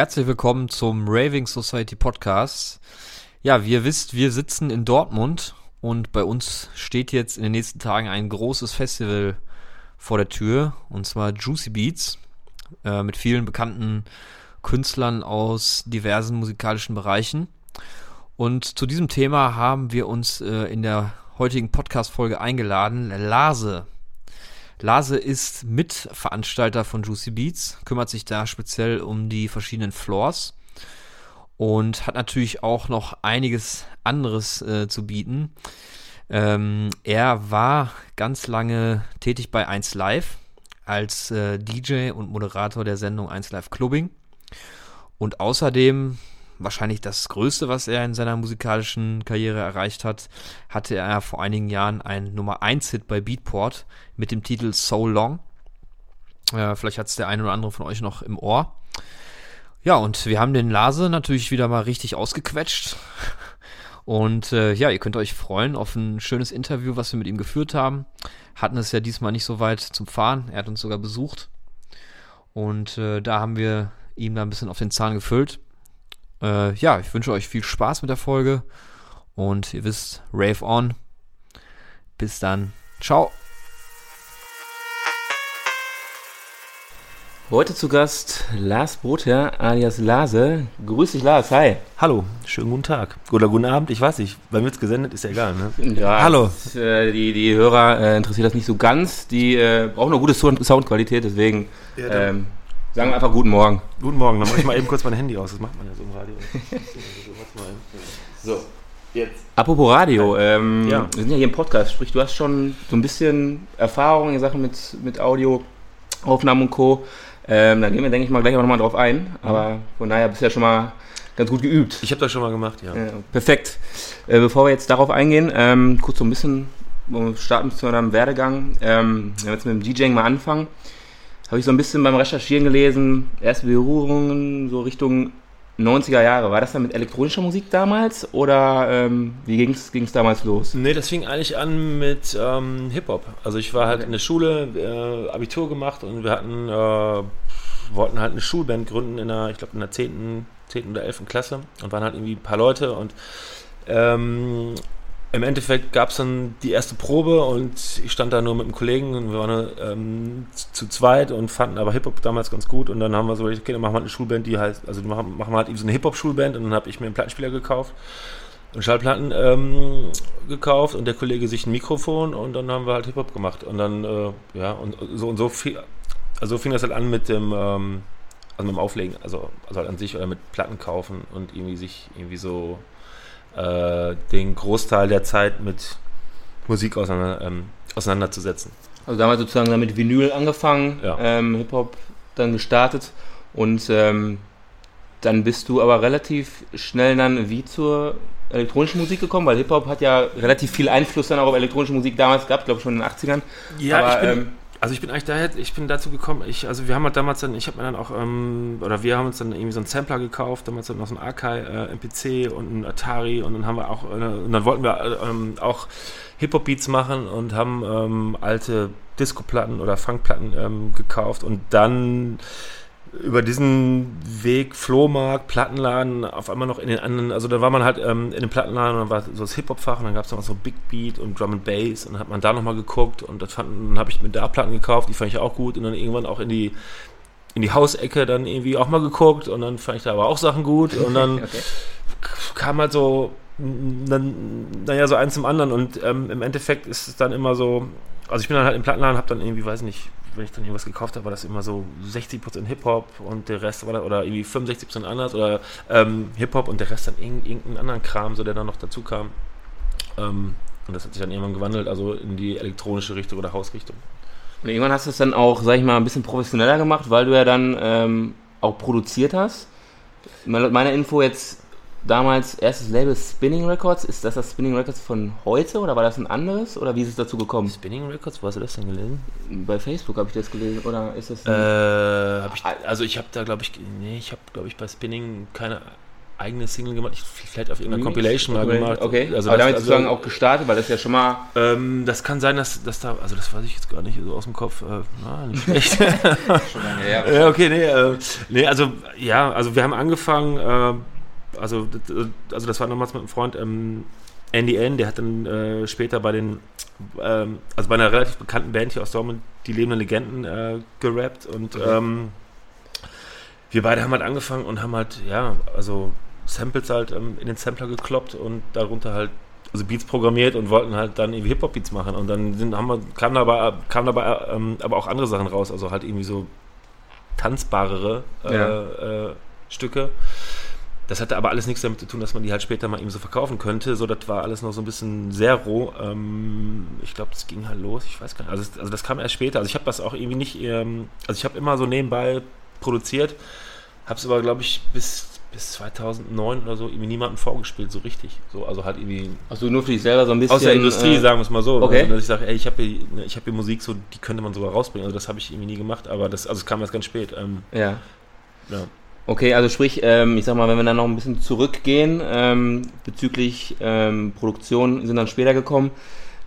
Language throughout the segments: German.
Herzlich willkommen zum Raving Society Podcast. Ja, wie ihr wisst, wir sitzen in Dortmund und bei uns steht jetzt in den nächsten Tagen ein großes Festival vor der Tür und zwar Juicy Beats äh, mit vielen bekannten Künstlern aus diversen musikalischen Bereichen. Und zu diesem Thema haben wir uns äh, in der heutigen Podcast-Folge eingeladen, Lase. Lase ist Mitveranstalter von Juicy Beats, kümmert sich da speziell um die verschiedenen Floors und hat natürlich auch noch einiges anderes äh, zu bieten. Ähm, er war ganz lange tätig bei 1 Live als äh, DJ und Moderator der Sendung 1 Live Clubbing und außerdem wahrscheinlich das Größte, was er in seiner musikalischen Karriere erreicht hat, hatte er vor einigen Jahren einen Nummer 1 Hit bei Beatport mit dem Titel So Long. Äh, vielleicht hat es der eine oder andere von euch noch im Ohr. Ja, und wir haben den Lase natürlich wieder mal richtig ausgequetscht. Und äh, ja, ihr könnt euch freuen auf ein schönes Interview, was wir mit ihm geführt haben. Hatten es ja diesmal nicht so weit zum Fahren. Er hat uns sogar besucht. Und äh, da haben wir ihm da ein bisschen auf den Zahn gefüllt. Äh, ja, ich wünsche euch viel Spaß mit der Folge und ihr wisst, Rave on. Bis dann. Ciao. Heute zu Gast Lars Brother alias Lase. Grüß dich, Lars. Hi. Hallo, schönen guten Tag. Oder guten Abend, ich weiß nicht. Wann wird es gesendet, ist ja egal, ne? Ja, Hallo. Das, äh, die, die Hörer äh, interessiert das nicht so ganz. Die äh, brauchen eine gute Soundqualität, deswegen ja, ähm, Sagen wir einfach guten Morgen. Guten Morgen, dann mache ich mal eben kurz mein Handy aus. Das macht man ja so im Radio. so, jetzt. Apropos Radio, ähm, ja. wir sind ja hier im Podcast, sprich, du hast schon so ein bisschen Erfahrung in Sachen mit, mit Audioaufnahmen und Co. Ähm, da gehen wir, denke ich mal, gleich auch nochmal drauf ein. Aber von daher bist du ja schon mal ganz gut geübt. Ich habe das schon mal gemacht, ja. Äh, perfekt. Äh, bevor wir jetzt darauf eingehen, ähm, kurz so ein bisschen starten zu deinem Werdegang. Ähm, wenn wir jetzt mit dem DJing mal anfangen habe ich so ein bisschen beim Recherchieren gelesen, erste Berührungen so Richtung 90er Jahre. War das dann mit elektronischer Musik damals oder ähm, wie ging es damals los? Nee, das fing eigentlich an mit ähm, Hip-Hop. Also ich war halt okay. in der Schule, äh, Abitur gemacht und wir hatten, äh, wollten halt eine Schulband gründen in der, ich glaube in der 10., 10. oder 11. Klasse und waren halt irgendwie ein paar Leute und ähm, im Endeffekt gab es dann die erste Probe und ich stand da nur mit einem Kollegen und wir waren ähm, zu zweit und fanden aber Hip-Hop damals ganz gut und dann haben wir so, okay, dann machen wir eine Schulband, die heißt, also machen, machen wir halt eben so eine Hip-Hop-Schulband und dann habe ich mir einen Plattenspieler gekauft und Schallplatten ähm, gekauft und der Kollege sich ein Mikrofon und dann haben wir halt Hip-Hop gemacht und dann, äh, ja, und so und so viel, also fing das halt an mit dem, ähm, also mit dem Auflegen, also, also halt an sich oder mit Platten kaufen und irgendwie sich irgendwie so äh, den Großteil der Zeit mit Musik auseinander, ähm, auseinanderzusetzen. Also damals sozusagen damit Vinyl angefangen, ja. ähm, Hip-Hop dann gestartet und ähm, dann bist du aber relativ schnell dann wie zur elektronischen Musik gekommen, weil Hip-Hop hat ja relativ viel Einfluss dann auch auf elektronische Musik damals gehabt, glaube ich schon in den 80ern. Ja, aber, ich bin, ähm, also ich bin eigentlich daher, ich bin dazu gekommen, ich, also wir haben halt damals dann, ich habe mir dann auch, ähm, oder wir haben uns dann irgendwie so einen Sampler gekauft, damals dann noch so ein Akai äh, MPC und ein Atari und dann haben wir auch, äh, und dann wollten wir äh, ähm, auch Hip-Hop-Beats machen und haben ähm, alte Disco-Platten oder Funk-Platten ähm, gekauft und dann über diesen Weg Flohmarkt, Plattenladen, auf einmal noch in den anderen, also da war man halt ähm, in dem Plattenladen und dann war so das Hip-Hop-Fach und dann gab es noch so Big Beat und Drum and Bass und dann hat man da nochmal geguckt und das fand, dann habe ich mir da Platten gekauft, die fand ich auch gut und dann irgendwann auch in die in die Hausecke dann irgendwie auch mal geguckt und dann fand ich da aber auch Sachen gut und dann okay. kam halt so dann, naja, so eins zum anderen und ähm, im Endeffekt ist es dann immer so, also ich bin dann halt im Plattenladen, habe dann irgendwie, weiß nicht, wenn ich dann irgendwas gekauft habe, war das immer so 60% Hip-Hop und der Rest war oder irgendwie 65% anders oder ähm, Hip-Hop und der Rest dann irgendeinen anderen Kram, so der dann noch dazu kam. Ähm, und das hat sich dann irgendwann gewandelt, also in die elektronische Richtung oder Hausrichtung. Und irgendwann hast du es dann auch, sag ich mal, ein bisschen professioneller gemacht, weil du ja dann ähm, auch produziert hast. Meine Info jetzt damals erstes Label Spinning Records. Ist das das Spinning Records von heute oder war das ein anderes? Oder wie ist es dazu gekommen? Spinning Records, wo hast du das denn gelesen? Bei Facebook habe ich das gelesen. Oder ist das. Äh, hab ich, also ich habe da, glaube ich, nee, ich habe, glaube ich, bei Spinning keine eigene Single gemacht, ich, vielleicht auf irgendeiner Compilation mal gemacht. Okay, also aber das, damit also, sozusagen auch gestartet, weil das ja schon mal... ähm, das kann sein, dass, dass da, also das weiß ich jetzt gar nicht so aus dem Kopf, äh, na, nicht schlecht. schon lange her. ja, okay, nee, äh, nee, also, ja, also wir haben angefangen, äh, also, also das war damals mit einem Freund, ähm, Andy N., der hat dann äh, später bei den, ähm, also bei einer relativ bekannten Band hier aus Dortmund, die lebenden Legenden, äh, gerappt und Okay. ähm, wir beide haben halt angefangen und haben halt, ja, also Samples halt ähm, in den Sampler gekloppt und darunter halt also Beats programmiert und wollten halt dann irgendwie Hip-Hop-Beats machen und dann sind, haben wir, kamen dabei, kamen dabei ähm, aber auch andere Sachen raus, also halt irgendwie so tanzbarere äh, Ja. äh, Stücke. Das hatte aber alles nichts damit zu tun, dass man die halt später mal eben so verkaufen könnte. So, das war alles noch so ein bisschen sehr roh. Ähm, ich glaube, das ging halt los. Ich weiß gar nicht. Also, also das kam erst später. Also ich habe das auch irgendwie nicht. Ähm, also ich habe immer so nebenbei produziert, habe es aber glaube ich bis bis 2009 oder so irgendwie niemandem vorgespielt, so richtig. So, also halt irgendwie Achso, nur für dich selber so ein bisschen... aus der Industrie, äh, sagen wir es mal so. okay. Also, dass ich sage, ey, ich habe hier, ne, ich hab hier Musik, so, die könnte man sogar rausbringen. Also das habe ich irgendwie nie gemacht, aber das, also es kam erst ganz spät. Ähm, Ja. ja. Okay, also sprich, ähm, ich sag mal, wenn wir dann noch ein bisschen zurückgehen ähm, bezüglich ähm, Produktion, sind dann später gekommen,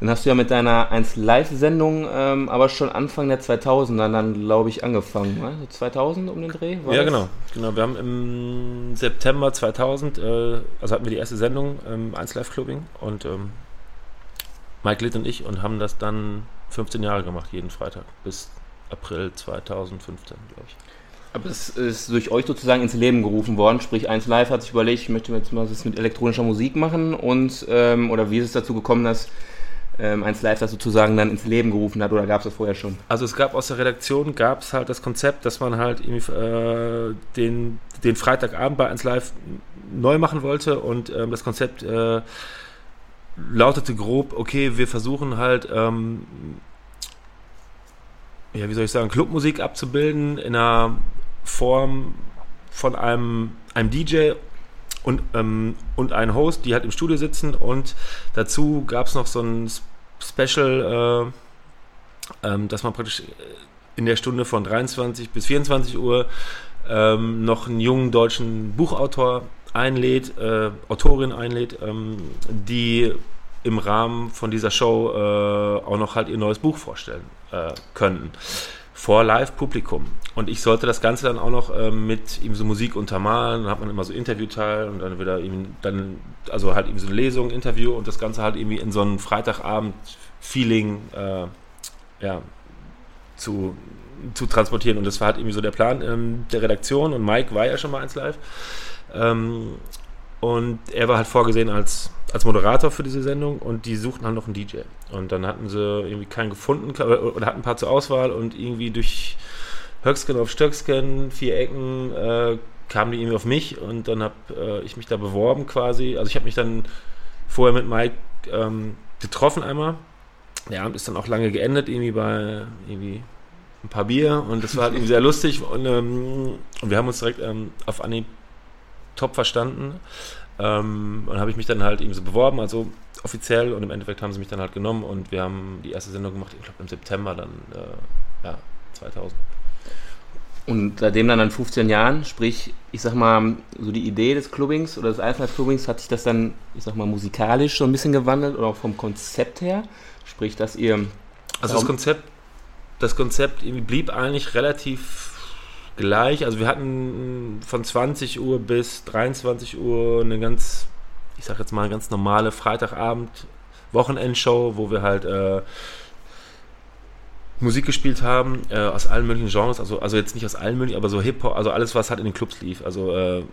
dann hast du ja mit deiner 1 Live-Sendung ähm, aber schon Anfang der 2000er dann, glaube ich, angefangen. Ne? So 2000 um den Dreh? war Ja, das? genau. genau. Wir haben im September 2000, äh, also hatten wir die erste Sendung, ähm, 1 Live Clubbing und ähm, Mike Litt und ich und haben das dann 15 Jahre gemacht, jeden Freitag, bis April 2015, glaube ich. Aber es ist durch euch sozusagen ins Leben gerufen worden, sprich 1 Live hat sich überlegt, ich möchte jetzt mal das mit elektronischer Musik machen und, ähm, oder wie ist es dazu gekommen, dass ähm, 1 Live das sozusagen dann ins Leben gerufen hat oder gab es das vorher schon? Also es gab aus der Redaktion gab es halt das Konzept, dass man halt äh, den, den Freitagabend bei 1 Live neu machen wollte und ähm, das Konzept äh, lautete grob, okay, wir versuchen halt, ähm, ja, wie soll ich sagen, Clubmusik abzubilden in einer Form von einem, einem DJ und, ähm, und einen Host, die halt im Studio sitzen und dazu gab es noch so ein Special, äh, ähm, dass man praktisch in der Stunde von 23 bis 24 Uhr ähm, noch einen jungen deutschen Buchautor einlädt, äh, Autorin einlädt, ähm, die im Rahmen von dieser Show äh, auch noch halt ihr neues Buch vorstellen äh, könnten. Vor Live-Publikum. Und ich sollte das Ganze dann auch noch ähm, mit ihm so Musik untermalen. Dann hat man immer so Interviewteil und dann wieder eben dann, also halt eben so eine Lesung, Interview und das Ganze halt irgendwie in so ein Freitagabend-Feeling äh, ja, zu, zu transportieren. Und das war halt irgendwie so der Plan ähm, der Redaktion. Und Mike war ja schon mal eins live. Ähm, und er war halt vorgesehen als, als Moderator für diese Sendung und die suchten halt noch einen DJ. Und dann hatten sie irgendwie keinen gefunden oder oder hatten ein paar zur Auswahl und irgendwie durch Höcksken auf Stöcksken, vier Ecken, äh, kamen die irgendwie auf mich und dann habe äh, ich mich da beworben quasi. Also ich habe mich dann vorher mit Mike ähm, getroffen einmal. Der Abend ist dann auch lange geendet, irgendwie bei irgendwie ein paar Bier und das war halt irgendwie sehr lustig und, ähm, und wir haben uns direkt ähm, auf Anhieb top verstanden ähm, und habe ich mich dann halt eben so beworben, also offiziell und im Endeffekt haben sie mich dann halt genommen und wir haben die erste Sendung gemacht, ich glaube im September dann, äh, ja, 2000. Und seitdem dann an 15 Jahren, sprich, ich sag mal, so die Idee des Clubbings oder des Einzelclubbings, hat sich das dann, ich sag mal, musikalisch so ein bisschen gewandelt oder auch vom Konzept her? Sprich, dass ihr. Also das Konzept, das Konzept irgendwie blieb eigentlich relativ gleich. Also wir hatten von 20 Uhr bis 23 Uhr eine ganz, ich sag jetzt mal, ganz normale Freitagabend Wochenendshow, wo wir halt äh, Musik gespielt haben äh, aus allen möglichen Genres, also, also jetzt nicht aus allen möglichen, aber so Hip-Hop, also alles, was halt in den Clubs lief. Also äh,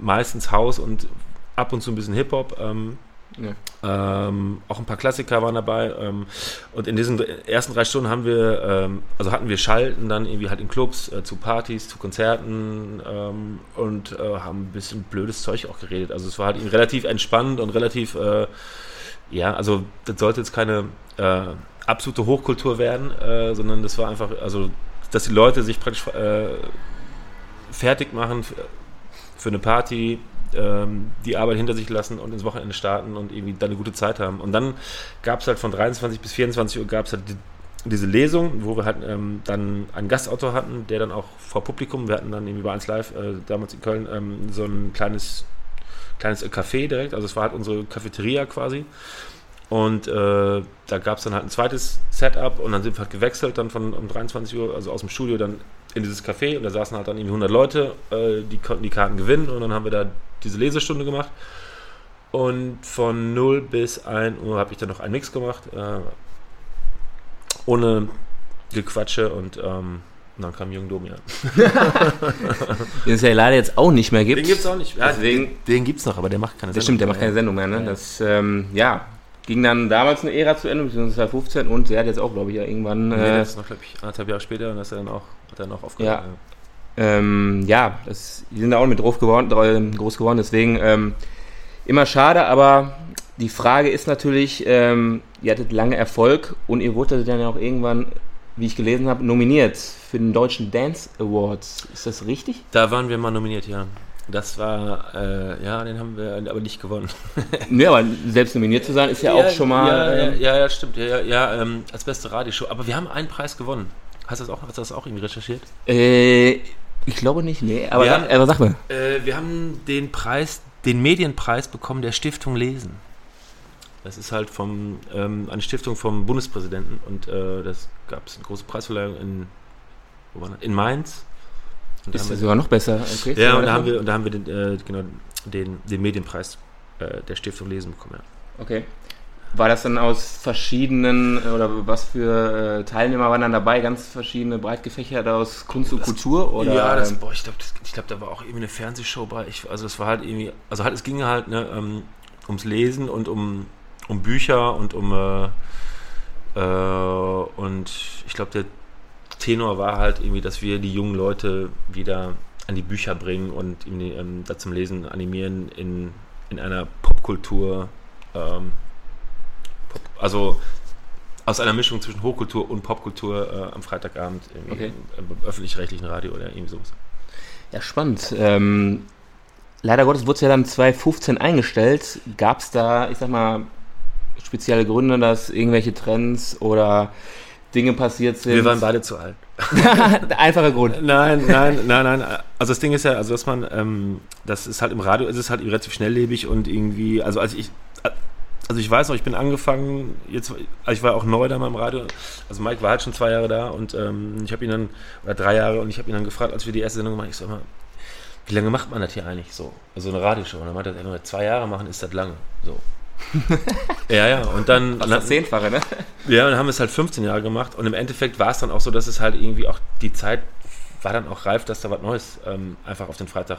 meistens House und ab und zu ein bisschen Hip-Hop. Ähm, Ja. ähm, auch ein paar Klassiker waren dabei. Ähm, und in diesen ersten drei Stunden haben wir, ähm, also hatten wir Schalten dann irgendwie halt in Clubs, äh, zu Partys, zu Konzerten ähm, und äh, haben ein bisschen blödes Zeug auch geredet. Also es war halt relativ entspannt und relativ, äh, ja, also das sollte jetzt keine äh, absolute Hochkultur werden, äh, sondern das war einfach, also dass die Leute sich praktisch äh, fertig machen für eine Party, ähm, die Arbeit hinter sich lassen und ins Wochenende starten und irgendwie dann eine gute Zeit haben. Und dann gab es halt von 23 bis 24 Uhr gab es halt die, diese Lesung, wo wir halt ähm, dann einen Gastautor hatten, der dann auch vor Publikum, wir hatten dann irgendwie bei 1 Live, äh, damals in Köln, ähm, so ein kleines kleines Café direkt, also es war halt unsere Cafeteria quasi. Und äh, da gab es dann halt ein zweites Setup und dann sind wir halt gewechselt dann von um 23 Uhr, also aus dem Studio dann in dieses Café und da saßen halt dann irgendwie 100 Leute, äh, die konnten die Karten gewinnen und dann haben wir da diese Lesestunde gemacht. Und von 0 bis 1 Uhr habe ich dann noch einen Mix gemacht, äh, ohne Gequatsche und ähm, dann kam Jürgen Domi an. Den es ja leider jetzt auch nicht mehr gibt. Den gibt es auch nicht. Ja, Deswegen- den den gibt es noch, aber der macht keine Das stimmt, der macht keine Sendung mehr, ne? Ja. Das, ähm, ja, ging dann damals eine Ära zu Ende, beziehungsweise 2015 und der hat jetzt auch, glaube ich, ja irgendwann, Nee, äh, das ist noch, glaube ich, anderthalb Jahre später und das ist er dann auch, hat er noch aufgehört. Ähm, ja, das, die sind da auch mit drauf geworden, dra- groß geworden, deswegen ähm, immer schade, aber die Frage ist natürlich, ähm, ihr hattet lange Erfolg und ihr wurdet dann ja auch irgendwann, wie ich gelesen habe, nominiert für den Deutschen Dance Awards. Ist das richtig? Da waren wir mal nominiert, ja. Das war, äh, ja, den haben wir aber nicht gewonnen. ja, aber selbst nominiert zu sein ist ja, auch schon mal. Ja, ähm, ja, ja, ja, stimmt. Ja, ja, ja ähm, als beste Radioshow. Aber wir haben einen Preis gewonnen. Hast du das auch, hast du das auch irgendwie recherchiert? Äh, ich glaube nicht, nee. Aber, sag, haben- aber sag mal. Äh, wir haben den Preis, den Medienpreis bekommen der Stiftung Lesen. Das ist halt vom, ähm, eine Stiftung vom Bundespräsidenten und äh, das gab es eine große Preisverleihung in, wo war das? in Mainz. Und da Ist haben ja wir- sogar noch besser. Okay, Ja, und da haben wir, und da haben wir den, äh, genau, den, den Medienpreis äh, der Stiftung Lesen bekommen. Ja. Okay. War das dann aus verschiedenen, oder was für äh, Teilnehmer waren dann dabei? Ganz verschiedene, breit gefächert aus Kunst und Kultur? Oder, ja, das, boah, ich glaube, glaub, da war auch irgendwie eine Fernsehshow bei. Ich, also es war halt irgendwie, also halt, es ging halt ne, ähm, ums Lesen und um, um Bücher und um äh, äh, und ich glaube, der Tenor war halt irgendwie, dass wir die jungen Leute wieder an die Bücher bringen und ähm, da zum Lesen animieren in, in einer Popkultur. Ähm, also aus einer Mischung zwischen Hochkultur und Popkultur äh, am Freitagabend irgendwie Okay. im, im öffentlich-rechtlichen Radio oder irgendwie sowas. ja, spannend. Ähm, leider Gottes wurde es ja dann 2015 eingestellt. Gab es da, ich sag mal, spezielle Gründe, dass irgendwelche Trends oder Dinge passiert sind? Wir waren beide zu alt. Der einfache Grund. Nein, nein, nein, nein. Also das Ding ist ja, also dass man, ähm, das ist halt im Radio, ist es halt relativ schnelllebig und irgendwie, also als ich, also ich weiß noch, ich bin angefangen, jetzt, also ich war auch neu da mal im Radio, also Mike war halt schon zwei Jahre da und ähm, ich habe ihn dann, oder drei Jahre und ich habe ihn dann gefragt, als wir die erste Sendung gemacht haben, ich sag mal, wie lange macht man das hier eigentlich so? Also eine Radioshow. Und dann meinte er, wenn wir zwei Jahre machen, ist das lange. So. ja, ja, und dann, Das das Zehnfache, ne? ja, und dann haben wir es halt 15 Jahre gemacht und im Endeffekt war es dann auch so, dass es halt irgendwie auch die Zeit war dann auch reif, dass da was Neues ähm, einfach auf den Freitag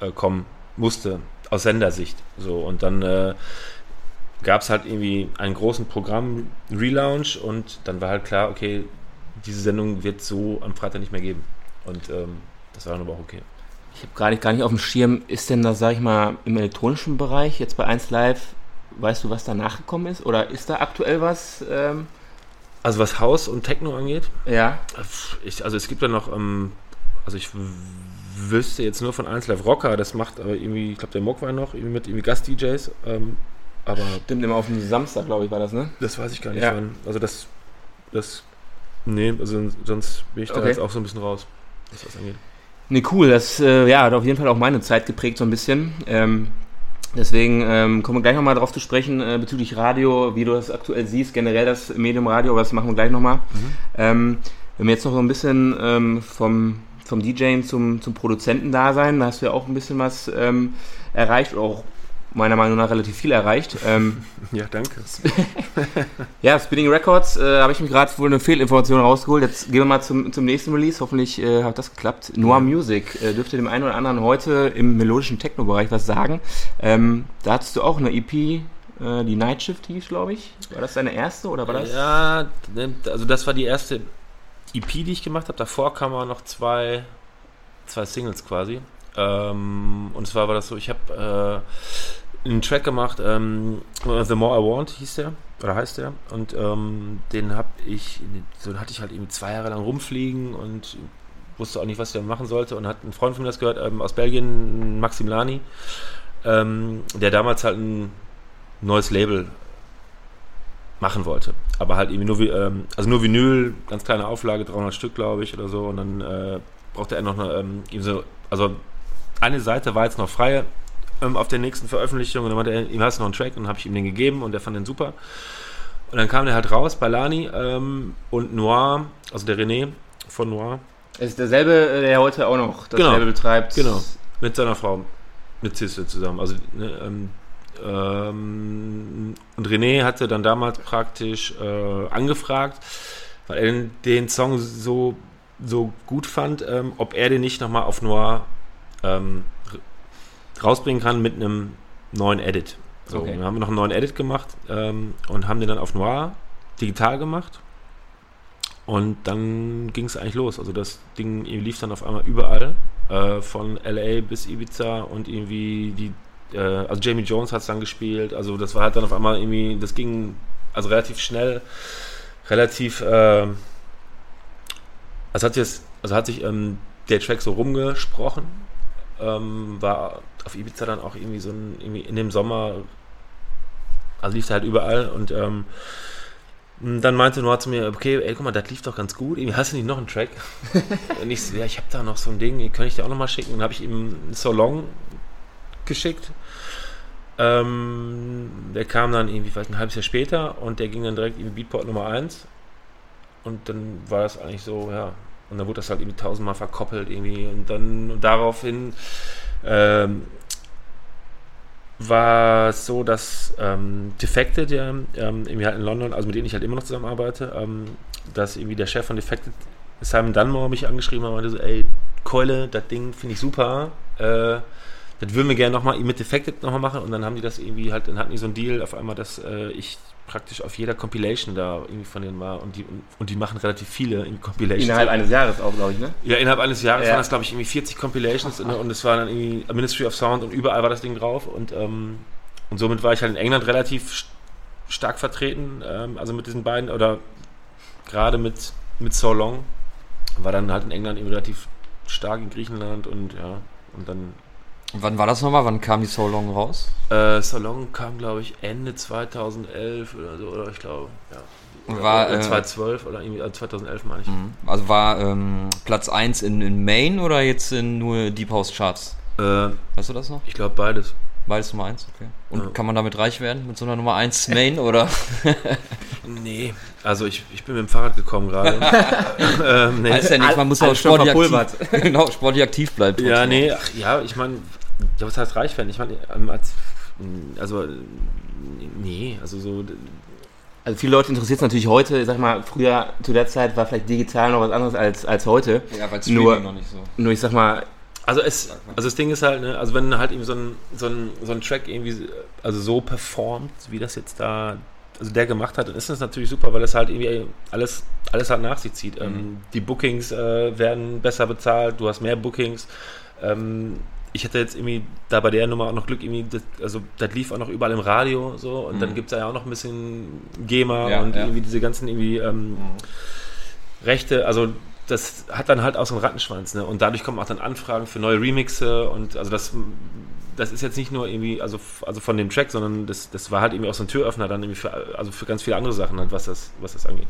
äh, kommen musste, aus Sendersicht. So, und dann äh, gab es halt irgendwie einen großen Programm-Relaunch und dann war halt klar, okay, diese Sendung wird so am Freitag nicht mehr geben. Und ähm, das war dann aber auch okay. Ich habe gerade gar nicht auf dem Schirm, ist denn das, sag ich mal, im elektronischen Bereich, jetzt bei 1 Live, weißt du, was da nachgekommen ist? Oder ist da aktuell was? Ähm, Also was House und Techno angeht, ja. Ich, also es gibt ja noch, ähm, also ich wüsste jetzt nur von 1 Live Rocker, das macht aber irgendwie, ich glaube der Mock war noch, irgendwie mit irgendwie Gast-DJs, ähm, aber Stimmt, immer auf dem Samstag, glaube ich, war das, ne? das weiß ich gar nicht. Ja. Wann. Also das, das, nee, also sonst bin ich da Okay. jetzt auch so ein bisschen raus, was das angeht. Ne, cool. Das äh, ja, hat auf jeden Fall auch meine Zeit geprägt, so ein bisschen. Ähm, deswegen ähm, kommen wir gleich nochmal drauf zu sprechen äh, bezüglich Radio, wie du das aktuell siehst, generell das Medium Radio, aber das machen wir gleich nochmal. Ähm, wenn wir jetzt noch so ein bisschen ähm, vom, vom DJing zum, zum Produzenten da sein, da hast du ja auch ein bisschen was ähm, erreicht, auch meiner Meinung nach relativ viel erreicht. Ähm, Ja, danke. ja, Spinning Records, äh, habe ich mir gerade wohl eine Fehlinformation rausgeholt. Jetzt gehen wir mal zum, zum nächsten Release. Hoffentlich äh, hat das geklappt. Noir Music äh, dürfte dem einen oder anderen heute im melodischen Techno-Bereich was sagen. Ähm, da hattest du auch eine EP, äh, die Night Shift hieß, glaube ich. War das deine erste oder war das? Ja, ne, also das war die erste EP, die ich gemacht habe. Davor kamen noch zwei, zwei Singles quasi. Ähm, und zwar war das so, ich habe äh, einen Track gemacht, ähm, The More I Want hieß der, oder heißt der. Und ähm, den habe ich, so hatte ich halt irgendwie zwei Jahre lang rumfliegen und wusste auch nicht, was ich da machen sollte. Und hat ein Freund von mir das gehört, ähm, aus Belgien, Maxim Lani, ähm, der damals halt ein neues Label machen wollte. Aber halt irgendwie nur, ähm, also nur Vinyl, ganz kleine Auflage, 300 Stück, glaube ich, oder so. Und dann äh, brauchte er noch eine, ähm, eben so, also eine Seite war jetzt noch frei, ähm, auf der nächsten Veröffentlichung und dann meinte er, ihm hast du noch einen Track und dann habe ich ihm den gegeben und der fand den super. Und dann kam der halt raus bei Lani ähm, und Noir, also der René von Noir. Es ist derselbe, äh, der heute auch noch das Genau. Label betreibt. Genau, mit seiner Frau, mit Cisse zusammen. Also, ne, ähm, ähm, und René hatte dann damals praktisch äh, angefragt, weil er den, den Song so, so gut fand, ähm, ob er den nicht nochmal auf Noir ähm, rausbringen kann mit einem neuen Edit. So, Okay. wir haben noch einen neuen Edit gemacht ähm, und haben den dann auf Noir digital gemacht. Und dann ging es eigentlich los. Also das Ding lief dann auf einmal überall, äh, von LA bis Ibiza und irgendwie die, äh, also Jamie Jones hat es dann gespielt. Also das war halt dann auf einmal irgendwie, das ging also relativ schnell, relativ, äh, also hat sich, das, also hat sich ähm, der Track so rumgesprochen. Ähm, war auf Ibiza dann auch irgendwie so ein, irgendwie in dem Sommer, also lief halt überall und ähm, dann meinte Noah zu mir, okay, ey, guck mal, das lief doch ganz gut. Irgendwie hast du nicht noch einen Track? und ich so, ja, ich habe da noch so ein Ding, kann ich dir auch noch mal schicken? Und habe ich ihm So Long geschickt. Ähm, der kam dann irgendwie, vielleicht ein halbes Jahr später und der ging dann direkt in Beatport Nummer 1. Und dann war das eigentlich so, ja. Und dann wurde das halt irgendwie tausendmal verkoppelt irgendwie. Und dann und daraufhin ähm, war es so, dass ähm, Defected, ja, ähm, irgendwie halt in London, also mit denen ich halt immer noch zusammenarbeite, ähm, dass irgendwie der Chef von Defected, Simon Dunmore, mich angeschrieben hat und meinte so, ey, Keule, das Ding finde ich super, äh, das würden wir gerne nochmal mit Defected nochmal machen und dann haben die das irgendwie halt, dann hatten die so einen Deal auf einmal, dass äh, ich praktisch auf jeder Compilation da irgendwie von denen war und die, und, und die machen relativ viele in Compilations. Innerhalb eines Jahres auch, glaube ich, ne? Ja, innerhalb eines Jahres Ja. waren das, glaube ich, irgendwie 40 Compilations ne, und es war dann irgendwie Ministry of Sound und überall war das Ding drauf und, ähm, und somit war ich halt in England relativ st- stark vertreten, ähm, also mit diesen beiden oder gerade mit, mit So Long war dann halt in England eben relativ stark in Griechenland und ja, und dann Wann war das nochmal? Wann kam die So Long raus? äh, So Long kam, glaube ich, Ende 2011 oder so, oder ich glaube, ja. War, Oder äh, 2012 oder irgendwie, äh, 2011 meine ich. Also war ähm, Platz 1 in, in Main oder jetzt in nur Deep House Charts? Äh, Weißt du das noch? ich glaube beides. Beides Nummer 1, okay. Und Ja. kann man damit reich werden mit so einer Nummer 1 Main oder? Nee, also ich, ich bin mit dem Fahrrad gekommen gerade. ähm, nee. Weiß ja nicht, man muss auch sportlich aktiv, genau, sportlich aktiv bleiben. Ja, trotzdem. nee, ach, ja, ich meine, ja, was heißt reich werden? Ich meine, ähm, als, also, nee, also so, Also viele Leute interessiert es natürlich heute, ich sag mal, früher zu der Zeit war vielleicht digital noch was anderes als, als heute. Ja, weil Streaming noch nicht so. Nur ich sag mal, also es, also das Ding ist halt, ne, also wenn halt eben so ein, so ein, so ein Track irgendwie, also so performt, wie das jetzt da, also der gemacht hat, dann ist das natürlich super, weil es halt irgendwie alles, alles halt nach sich zieht. Ähm, die Bookings äh, werden besser bezahlt, du hast mehr Bookings. Ähm, ich hätte jetzt irgendwie da bei der Nummer auch noch Glück, irgendwie, das, also das lief auch noch überall im Radio so und dann gibt es ja auch noch ein bisschen GEMA Ja, und ja. irgendwie diese ganzen irgendwie ähm, Rechte, also das hat dann halt auch so einen Rattenschwanz, ne? Und dadurch kommen auch dann Anfragen für neue Remixe und also das, das ist jetzt nicht nur irgendwie, also, also von dem Track, sondern das, das war halt irgendwie auch so ein Türöffner dann irgendwie für, also für ganz viele andere Sachen halt, was das, was das angeht.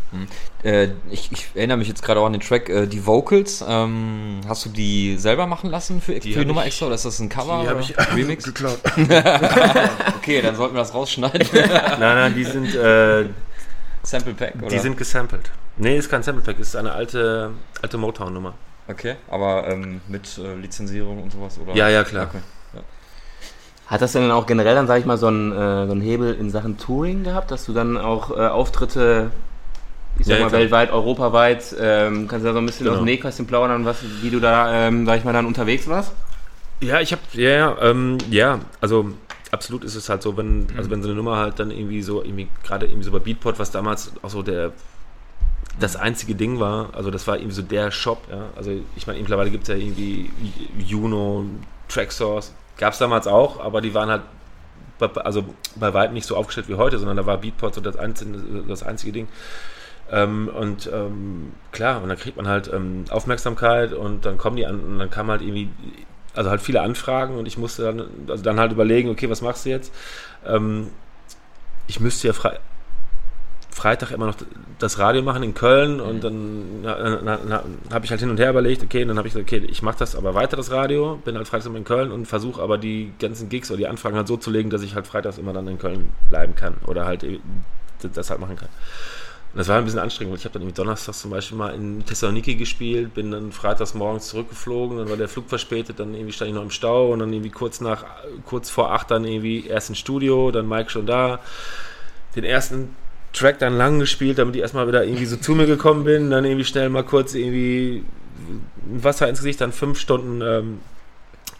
Äh, ich, ich erinnere mich jetzt gerade auch an den Track, äh, die Vocals. Ähm, hast du die selber machen lassen für, für die Nummer ich- extra oder ist das ein Cover? Die habe ich Remix? geklaut. Okay, dann sollten wir das rausschneiden. nein, nein, die sind, äh, Sample Pack, oder? die sind gesampelt. Nee, ist kein Sample Pack, ist eine alte, alte Motown-Nummer. okay, aber ähm, mit äh, Lizenzierung und sowas, oder? Ja, ja, klar. Okay. hat das denn dann auch generell dann, sag ich mal, so einen, äh, so einen Hebel in Sachen Touring gehabt, dass du dann auch äh, Auftritte, ich sag Ja, mal, klar. weltweit, europaweit, ähm, kannst du da so ein bisschen Genau. aus dem Nähkästchen plaudern, was, wie du da, ähm, sag ich mal, dann unterwegs warst? Ja, ich habe, ja, ja, ähm, ja, also absolut ist es halt so, wenn, also wenn so eine Nummer halt dann irgendwie so, irgendwie, gerade irgendwie so bei Beatport, was damals auch so der, das einzige Ding war, also das war irgendwie so der Shop, ja, also ich meine, mittlerweile gibt es ja irgendwie Juno, Tracksource, gab es damals auch, aber die waren halt, bei, also bei weitem nicht so aufgestellt wie heute, sondern da war Beatport so das einzige, das einzige Ding. Ähm, und ähm, klar, und dann kriegt man halt ähm, Aufmerksamkeit und dann kommen die an und dann kam halt irgendwie, also halt viele Anfragen und ich musste dann, also dann halt überlegen, okay, was machst du jetzt? Ähm, ich müsste ja frei, Freitag immer noch das Radio machen in Köln und dann habe ich halt hin und her überlegt, okay, und dann habe ich gesagt, okay, ich mache das aber weiter, das Radio, bin halt freitags immer in Köln und versuche aber die ganzen Gigs oder die Anfragen halt so zu legen, dass ich halt freitags immer dann in Köln bleiben kann oder halt das halt machen kann. Und das war ein bisschen anstrengend, weil ich habe dann irgendwie donnerstags zum Beispiel mal in Thessaloniki gespielt, bin dann freitags morgens zurückgeflogen, dann war der Flug verspätet, dann irgendwie stand ich noch im Stau und dann irgendwie kurz nach, kurz vor acht dann irgendwie erst ins Studio, dann Mike schon da, den ersten Track dann lang gespielt, damit ich erstmal wieder irgendwie so zu mir gekommen bin, dann irgendwie schnell mal kurz irgendwie Wasser ins Gesicht, dann fünf Stunden ähm,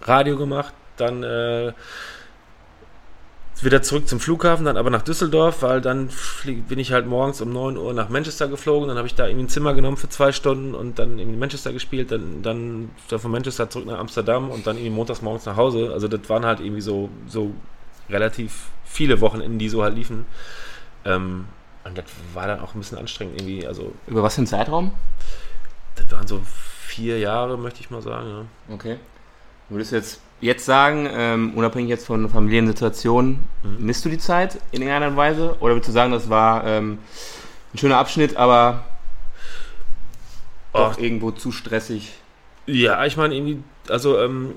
Radio gemacht, dann äh, wieder zurück zum Flughafen, dann aber nach Düsseldorf, weil dann bin ich halt morgens um 9 Uhr nach Manchester geflogen, dann habe ich da irgendwie ein Zimmer genommen für zwei Stunden und dann in Manchester gespielt, dann, dann, dann von Manchester zurück nach Amsterdam und dann irgendwie montags morgens nach Hause. Also das waren halt irgendwie so, so relativ viele Wochenenden, die so halt liefen. Ähm, und das war dann auch ein bisschen anstrengend irgendwie. Also, Über was für einen Zeitraum? Das waren so vier Jahre, möchte ich mal sagen. Ja. Okay. Würdest du jetzt, jetzt sagen, ähm, unabhängig jetzt von Familiensituationen, mhm. misst du die Zeit in irgendeiner Weise? Oder würdest du sagen, das war ähm, ein schöner Abschnitt, aber auch irgendwo zu stressig? Ja, ich meine, irgendwie, also ähm,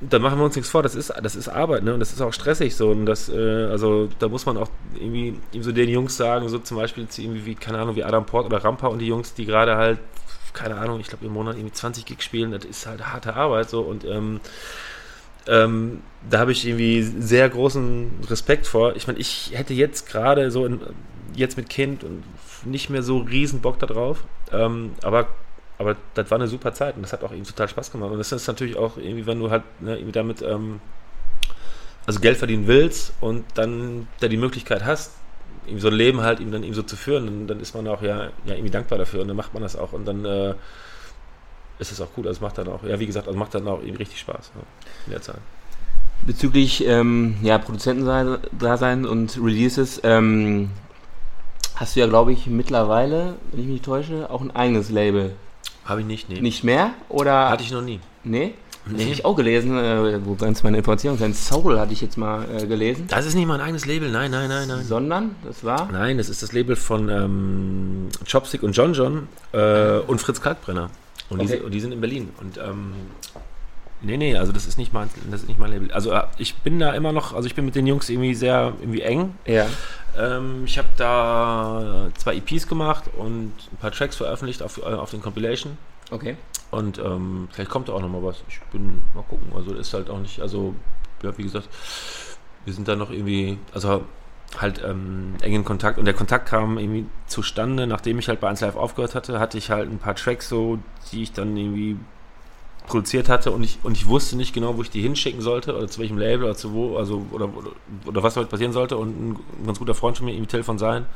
da machen wir uns nichts vor, das ist, das ist Arbeit, ne? Und das ist auch stressig so. Und das, äh, also da muss man auch irgendwie ihm so den Jungs sagen, so zum Beispiel irgendwie wie, keine Ahnung, wie Adam Port oder Rampa und die Jungs, die gerade halt, keine Ahnung, ich glaube im Monat irgendwie 20 Gig spielen, das ist halt harte Arbeit so und ähm, ähm, da habe ich irgendwie sehr großen Respekt vor. Ich meine, ich hätte jetzt gerade so in, jetzt mit Kind und nicht mehr so riesen Bock da drauf. Ähm, aber aber das war eine super Zeit und das hat auch ihm total Spaß gemacht. Und das ist natürlich auch irgendwie, wenn du halt ne, irgendwie damit ähm, also Geld verdienen willst und dann da die Möglichkeit hast, irgendwie so ein Leben halt ihm dann eben so zu führen, dann, dann, ist man auch ja, ja irgendwie dankbar dafür und dann macht man das auch und dann äh, ist es auch gut. Also macht dann auch, ja wie gesagt, also macht dann auch irgendwie richtig Spaß ja, in der Zeit. Bezüglich ähm, ja, Produzentendasein und Releases, ähm, hast du ja, glaube ich, mittlerweile, wenn ich mich täusche, auch ein eigenes Label habe ich nicht, nee. Nicht mehr? Oder? Hatte ich noch nie. Nee? Nee. Habe ich auch gelesen, äh, wo ganz meine Informationen sind. Soul hatte ich jetzt mal äh, gelesen. Das ist nicht mein eigenes Label, nein, nein, nein, nein. Sondern, das war? Nein, das ist das Label von ähm, Chopstick und John John äh, und Fritz Kalkbrenner. Und, okay. die, und, die, sind in Berlin. Und ähm, nee, nee, also das ist nicht mein, das ist nicht mein Label. Also äh, ich bin da immer noch, also ich bin mit den Jungs irgendwie sehr irgendwie eng. Ja. Ähm, ich habe da zwei EPs gemacht und ein paar Tracks veröffentlicht auf, äh, auf den Compilation. Okay. Und ähm, vielleicht kommt da auch nochmal was. Ich bin mal gucken. Also ist halt auch nicht, also ja, wie gesagt, wir sind da noch irgendwie, also halt ähm, eng in Kontakt und der Kontakt kam irgendwie zustande, nachdem ich halt bei 1 Live aufgehört hatte, hatte ich halt ein paar Tracks so, die ich dann irgendwie produziert hatte und ich, und ich wusste nicht genau, wo ich die hinschicken sollte oder zu welchem Label oder zu wo, also oder, oder, oder was damit passieren sollte. Und ein, ein ganz guter Freund von mir, irgendwie Telefon sein,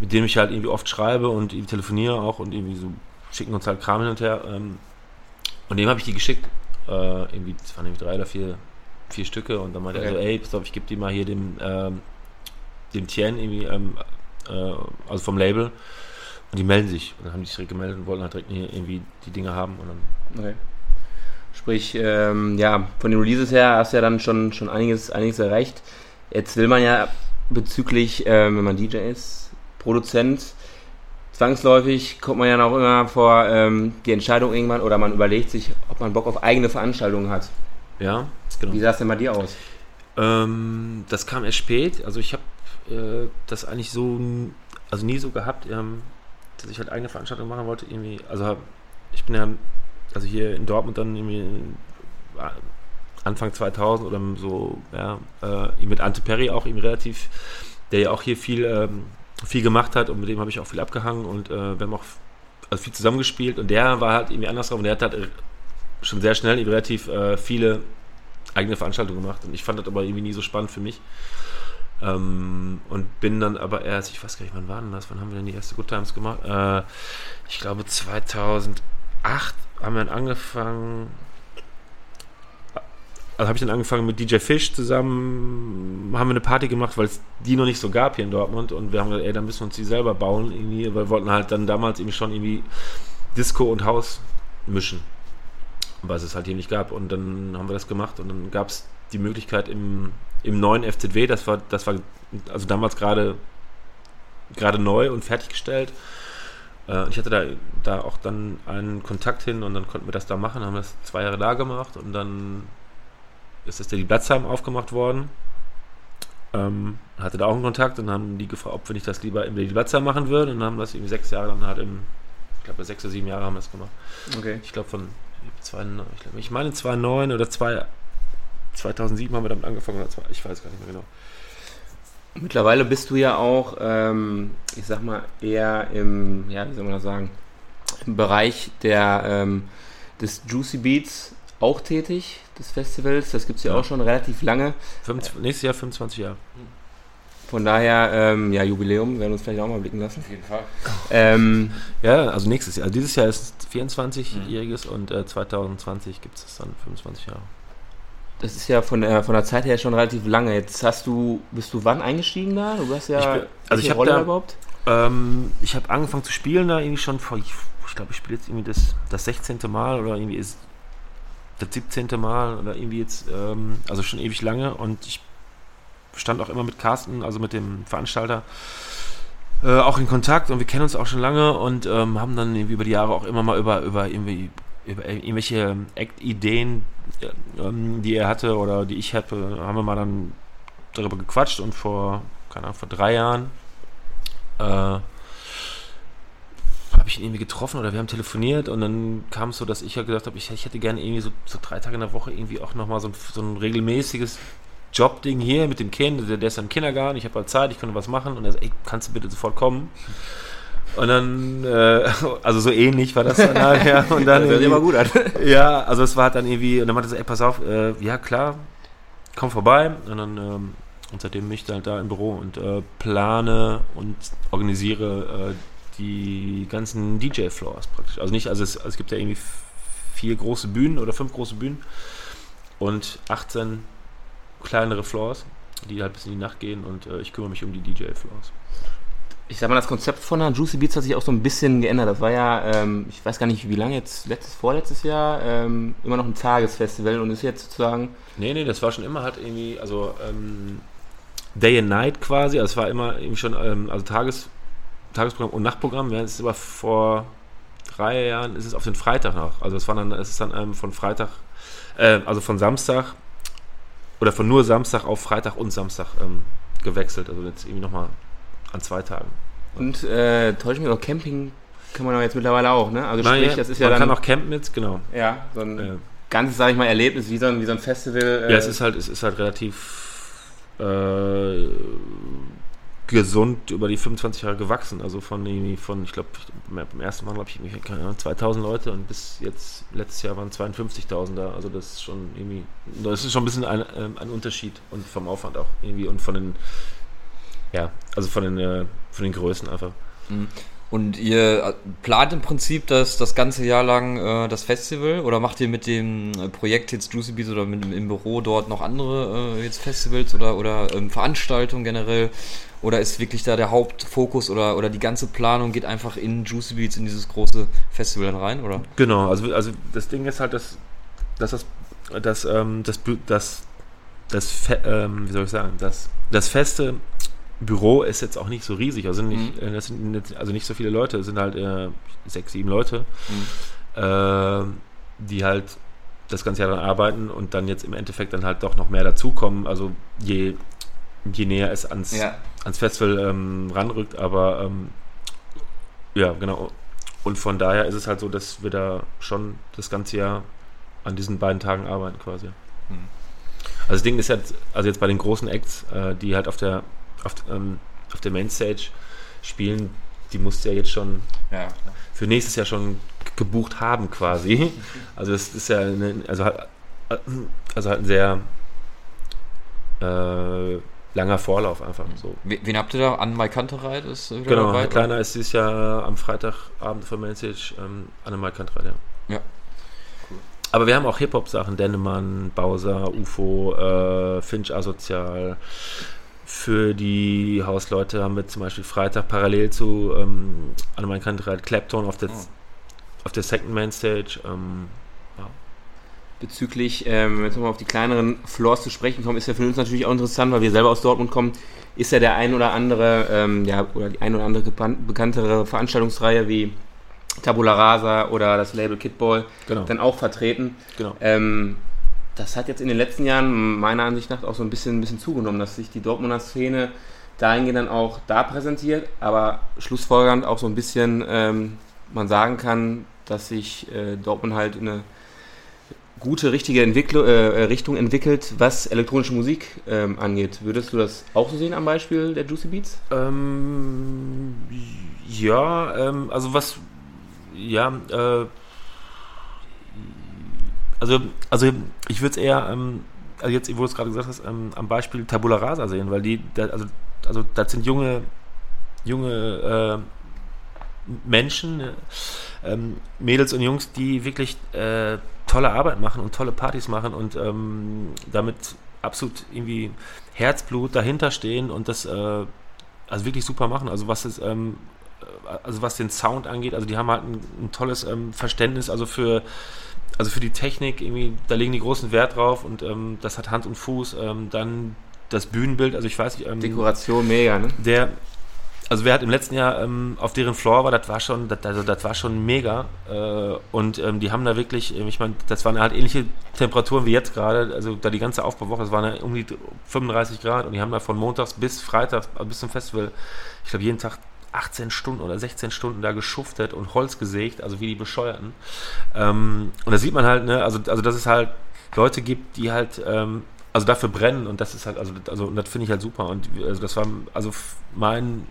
mit dem ich halt irgendwie oft schreibe und irgendwie telefoniere auch und irgendwie so schicken uns halt Kram hin und her. Ähm, und dem habe ich die geschickt. Äh, irgendwie, das waren irgendwie drei oder vier, vier Stücke und dann meinte okay. er so, ey, pass auf, ich gebe die mal hier dem, ähm, dem Tien irgendwie, ähm, äh, also vom Label. Und die melden sich. Und dann haben die sich direkt gemeldet und wollten halt direkt irgendwie die Dinge haben. Und dann okay. Sprich, ähm, ja, von den Releases her hast du ja dann schon, schon einiges, einiges erreicht. Jetzt will man ja bezüglich, ähm, wenn man DJ ist, Produzent, zwangsläufig kommt man ja auch immer vor ähm, die Entscheidung irgendwann oder man überlegt sich, ob man Bock auf eigene Veranstaltungen hat. Ja, genau. Wie sah es denn bei dir aus? Ähm, das kam erst spät. Also ich habe äh, das eigentlich so, also nie so gehabt, ähm, dass ich halt eigene Veranstaltungen machen wollte. Irgendwie, also ich bin ja also hier in Dortmund dann irgendwie äh, Anfang 2000 oder so, ja, äh, mit Ante Perry auch ihm relativ, der ja auch hier viel, ähm, viel gemacht hat und mit dem habe ich auch viel abgehangen und äh, wir haben auch also viel zusammengespielt und der war halt irgendwie andersrum und der hat halt schon sehr schnell relativ äh, viele eigene Veranstaltungen gemacht und ich fand das aber irgendwie nie so spannend für mich. Ähm, und bin dann aber erst, ich weiß gar nicht, wann war denn das? Wann haben wir denn die erste Good Times gemacht? Äh, ich glaube 2008 haben wir dann angefangen. Also habe ich dann angefangen mit DJ Fish zusammen, haben wir eine Party gemacht, weil es die noch nicht so gab hier in Dortmund und wir haben gesagt, ey, dann müssen wir uns die selber bauen, irgendwie, weil wir wollten halt dann damals irgendwie schon irgendwie Disco und Haus mischen, was es halt hier nicht gab und dann haben wir das gemacht und dann gab es die Möglichkeit im, im neuen FZW, das war, das war also damals gerade neu und fertiggestellt. Äh, ich hatte da, da auch dann einen Kontakt hin und dann konnten wir das da machen, haben das zwei Jahre da gemacht und dann ist das der die Blatzheim aufgemacht worden. Ähm, hatte da auch einen Kontakt und haben die gefragt, ob wir nicht das lieber im die Blatzheim machen würden und haben das irgendwie sechs Jahre dann halt im, ich glaube sechs oder sieben Jahre haben wir das gemacht. Okay. Ich glaube von zwei, ich, glaub, ich meine 2009 oder zwei, 2007 haben wir damit angefangen, ich weiß gar nicht mehr genau. Mittlerweile bist du ja auch, ähm, ich sag mal, eher im, ja, wie soll man das sagen, im Bereich der, ähm, des Juicy Beats auch tätig, des Festivals. Das gibt es ja, Ja. auch schon relativ lange. 25, nächstes Jahr 25 Jahre. Von daher, ähm, ja, Jubiläum, werden wir uns vielleicht auch mal blicken lassen. Auf jeden Fall. Ähm, Ja, also nächstes Jahr. Also dieses Jahr ist 24-jähriges und äh, 2020 gibt es dann 25 Jahre. Das ist ja von der, von der Zeit her schon relativ lange. Jetzt hast du, bist du wann eingestiegen da? Du hast ja, Ich bin- also ich Rolle da- überhaupt? Ähm, ich habe angefangen zu spielen da irgendwie schon vor, ich, ich glaube, ich spiele jetzt irgendwie das, das 16. Mal oder irgendwie ist das 17. Mal oder irgendwie jetzt, ähm, also schon ewig lange und ich stand auch immer mit Carsten, also mit dem Veranstalter, äh, auch in Kontakt und wir kennen uns auch schon lange und ähm, haben dann irgendwie über die Jahre auch immer mal über, über irgendwie irgendwelche Act-Ideen, äh, ähm, die er hatte oder die ich hatte, haben wir mal dann darüber gequatscht und vor, keine Ahnung, vor drei Jahren äh, habe ich ihn irgendwie getroffen oder wir haben telefoniert und dann kam es so, dass ich ja gesagt habe, ich, ich hätte gerne irgendwie so, so drei Tage in der Woche irgendwie auch nochmal so ein, so ein regelmäßiges Jobding hier mit dem Kind, der, der ist im Kindergarten, ich habe halt Zeit, ich könnte was machen und er sagt, ey, kannst du bitte sofort kommen? Und dann, äh, also so ähnlich war das dann ja. Und dann das immer gut an. ja, also es war halt dann irgendwie, und dann meinte er so, ey, pass auf, äh, ja klar, komm vorbei. Und dann, ähm, und seitdem bin ich dann halt da im Büro und äh, plane und organisiere äh, die ganzen DJ-Floors praktisch. Also nicht, also es, also es gibt ja irgendwie vier große Bühnen oder fünf große Bühnen und 18 kleinere Floors, die halt bis in die Nacht gehen und äh, ich kümmere mich um die DJ-Floors. Ich sag mal, das Konzept von der Juicy Beats hat sich auch so ein bisschen geändert. Das war ja, ähm, ich weiß gar nicht, wie lange jetzt, letztes, vorletztes Jahr, ähm, immer noch ein Tagesfestival und ist jetzt sozusagen, Nee, nee, das war schon immer halt irgendwie, also ähm, Day and Night quasi, also es war immer irgendwie schon, ähm, also Tages, Tagesprogramm und Nachtprogramm, ja, es ist aber vor drei Jahren ist es auf den Freitag noch. Also es war dann, es ist dann ähm, von Freitag, äh, also von Samstag oder von nur Samstag auf Freitag und Samstag ähm, gewechselt. Also jetzt irgendwie nochmal an zwei Tagen. und äh, täusche ich mich auch, Camping kann man aber jetzt mittlerweile auch, ne? Also sprich, ja, das ist man ja kann dann, auch campen jetzt, genau. ja, so ein Äh, ganzes, sag ich mal, Erlebnis, wie so ein, wie so ein Festival. äh, Ja, es ist halt, es ist halt relativ äh, gesund über die 25 Jahre gewachsen. Also von irgendwie von, ich glaube, beim ersten Mal glaube ich keine Ahnung, 2000 Leute und bis jetzt letztes Jahr waren 52.000 da. Also das ist schon irgendwie, das ist schon ein bisschen ein, ähm, ein Unterschied und vom Aufwand auch irgendwie und von den, ja, also von den, äh, von den Größen einfach. Und ihr äh, plant im Prinzip das, das ganze Jahr lang äh, das Festival oder macht ihr mit dem äh, Projekt jetzt Juicy Beats oder mit, im Büro dort noch andere äh, jetzt Festivals oder, oder ähm, Veranstaltungen generell? Oder ist wirklich da der Hauptfokus oder, oder die ganze Planung geht einfach in Juicy Beats in dieses große Festival dann rein, oder? Genau, also, also das Ding ist halt, dass, dass das, das, ähm, das, das, das, Fe ähm, wie soll ich sagen, das, das feste Büro ist jetzt auch nicht so riesig, also nicht, äh, das sind also nicht so viele Leute, es sind halt äh, sechs, sieben Leute, äh, die halt das ganze Jahr daran arbeiten und dann jetzt im Endeffekt dann halt doch noch mehr dazukommen, also je, je näher es ans, ans Festival ähm, ranrückt, aber ähm, ja, genau. Und von daher ist es halt so, dass wir da schon das ganze Jahr an diesen beiden Tagen arbeiten quasi. Hm. Also das Ding ist jetzt, also jetzt bei den großen Acts, äh, die halt auf der auf, ähm, auf der Mainstage spielen, die musst du ja jetzt schon Ja, für nächstes Jahr schon gebucht haben quasi. Also das ist ja eine, also halt, also halt ein sehr äh, langer Vorlauf einfach so. Wen habt ihr da? An Mai Kantereit ist äh, wieder Genau, dabei? Kleiner ist dieses Jahr am Freitagabend für Mainstage ähm, Annemal Kantrad, ja. Ja. Aber wir haben auch Hip-Hop-Sachen, Dennemann, Bowser, UFO, äh, Finch Asozial. Für die Hausleute haben wir zum Beispiel Freitag parallel zu ähm, Annemal Kantrad Clapton auf der, Oh. auf der Second Mainstage. Ähm, ja. bezüglich, ähm, jetzt nochmal auf die kleineren Floors zu sprechen kommen, ist ja für uns natürlich auch interessant, weil wir selber aus Dortmund kommen, ist ja der ein oder andere, ähm, ja, oder die ein oder andere bekanntere Veranstaltungsreihe wie Tabula Rasa oder das Label Kidball genau. dann auch vertreten. Genau. Ähm, das hat jetzt in den letzten Jahren meiner Ansicht nach auch so ein bisschen, ein bisschen zugenommen, dass sich die Dortmunder Szene dahingehend dann auch da präsentiert, aber schlussfolgernd auch so ein bisschen ähm, man sagen kann, dass sich äh, Dortmund halt in eine gute, richtige Entwickl äh, Richtung entwickelt, was elektronische Musik ähm, angeht. Würdest du das auch so sehen am Beispiel der Juicy Beats? Ähm, ja, ähm, also was, ja, äh, also, also ich würde es eher, ähm, also jetzt, wo du es gerade gesagt hast, ähm, am Beispiel Tabula Rasa sehen, weil die, da, also, also das sind junge, junge äh, Menschen, äh, Mädels und Jungs, die wirklich äh, tolle Arbeit machen und tolle Partys machen und ähm, damit absolut irgendwie Herzblut dahinter stehen und das äh, also wirklich super machen. Also was ist, ähm, also was den Sound angeht, also die haben halt ein, ein tolles ähm, Verständnis, also für also für die Technik, irgendwie, da legen die großen Wert drauf und ähm, das hat Hand und Fuß. Ähm, dann das Bühnenbild, also ich weiß nicht. Ähm, Dekoration mega, ne? Der, also wer hat im letzten Jahr ähm, auf deren Floor war, das war schon, das, also das war schon mega. Äh, und ähm, die haben da wirklich, ähm, ich meine, das waren halt ähnliche Temperaturen wie jetzt gerade, also da die ganze Aufbauwoche, das waren ja um die 35 Grad und die haben da von montags bis freitags, also bis zum Festival, ich glaube jeden Tag 18 Stunden oder 16 Stunden da geschuftet und Holz gesägt, also wie die Bescheuerten. Ähm, und da sieht man halt, ne, also, also dass es halt Leute gibt, die halt ähm, also dafür brennen und das ist halt, also, also und das finde ich halt super. Und also das war also mein,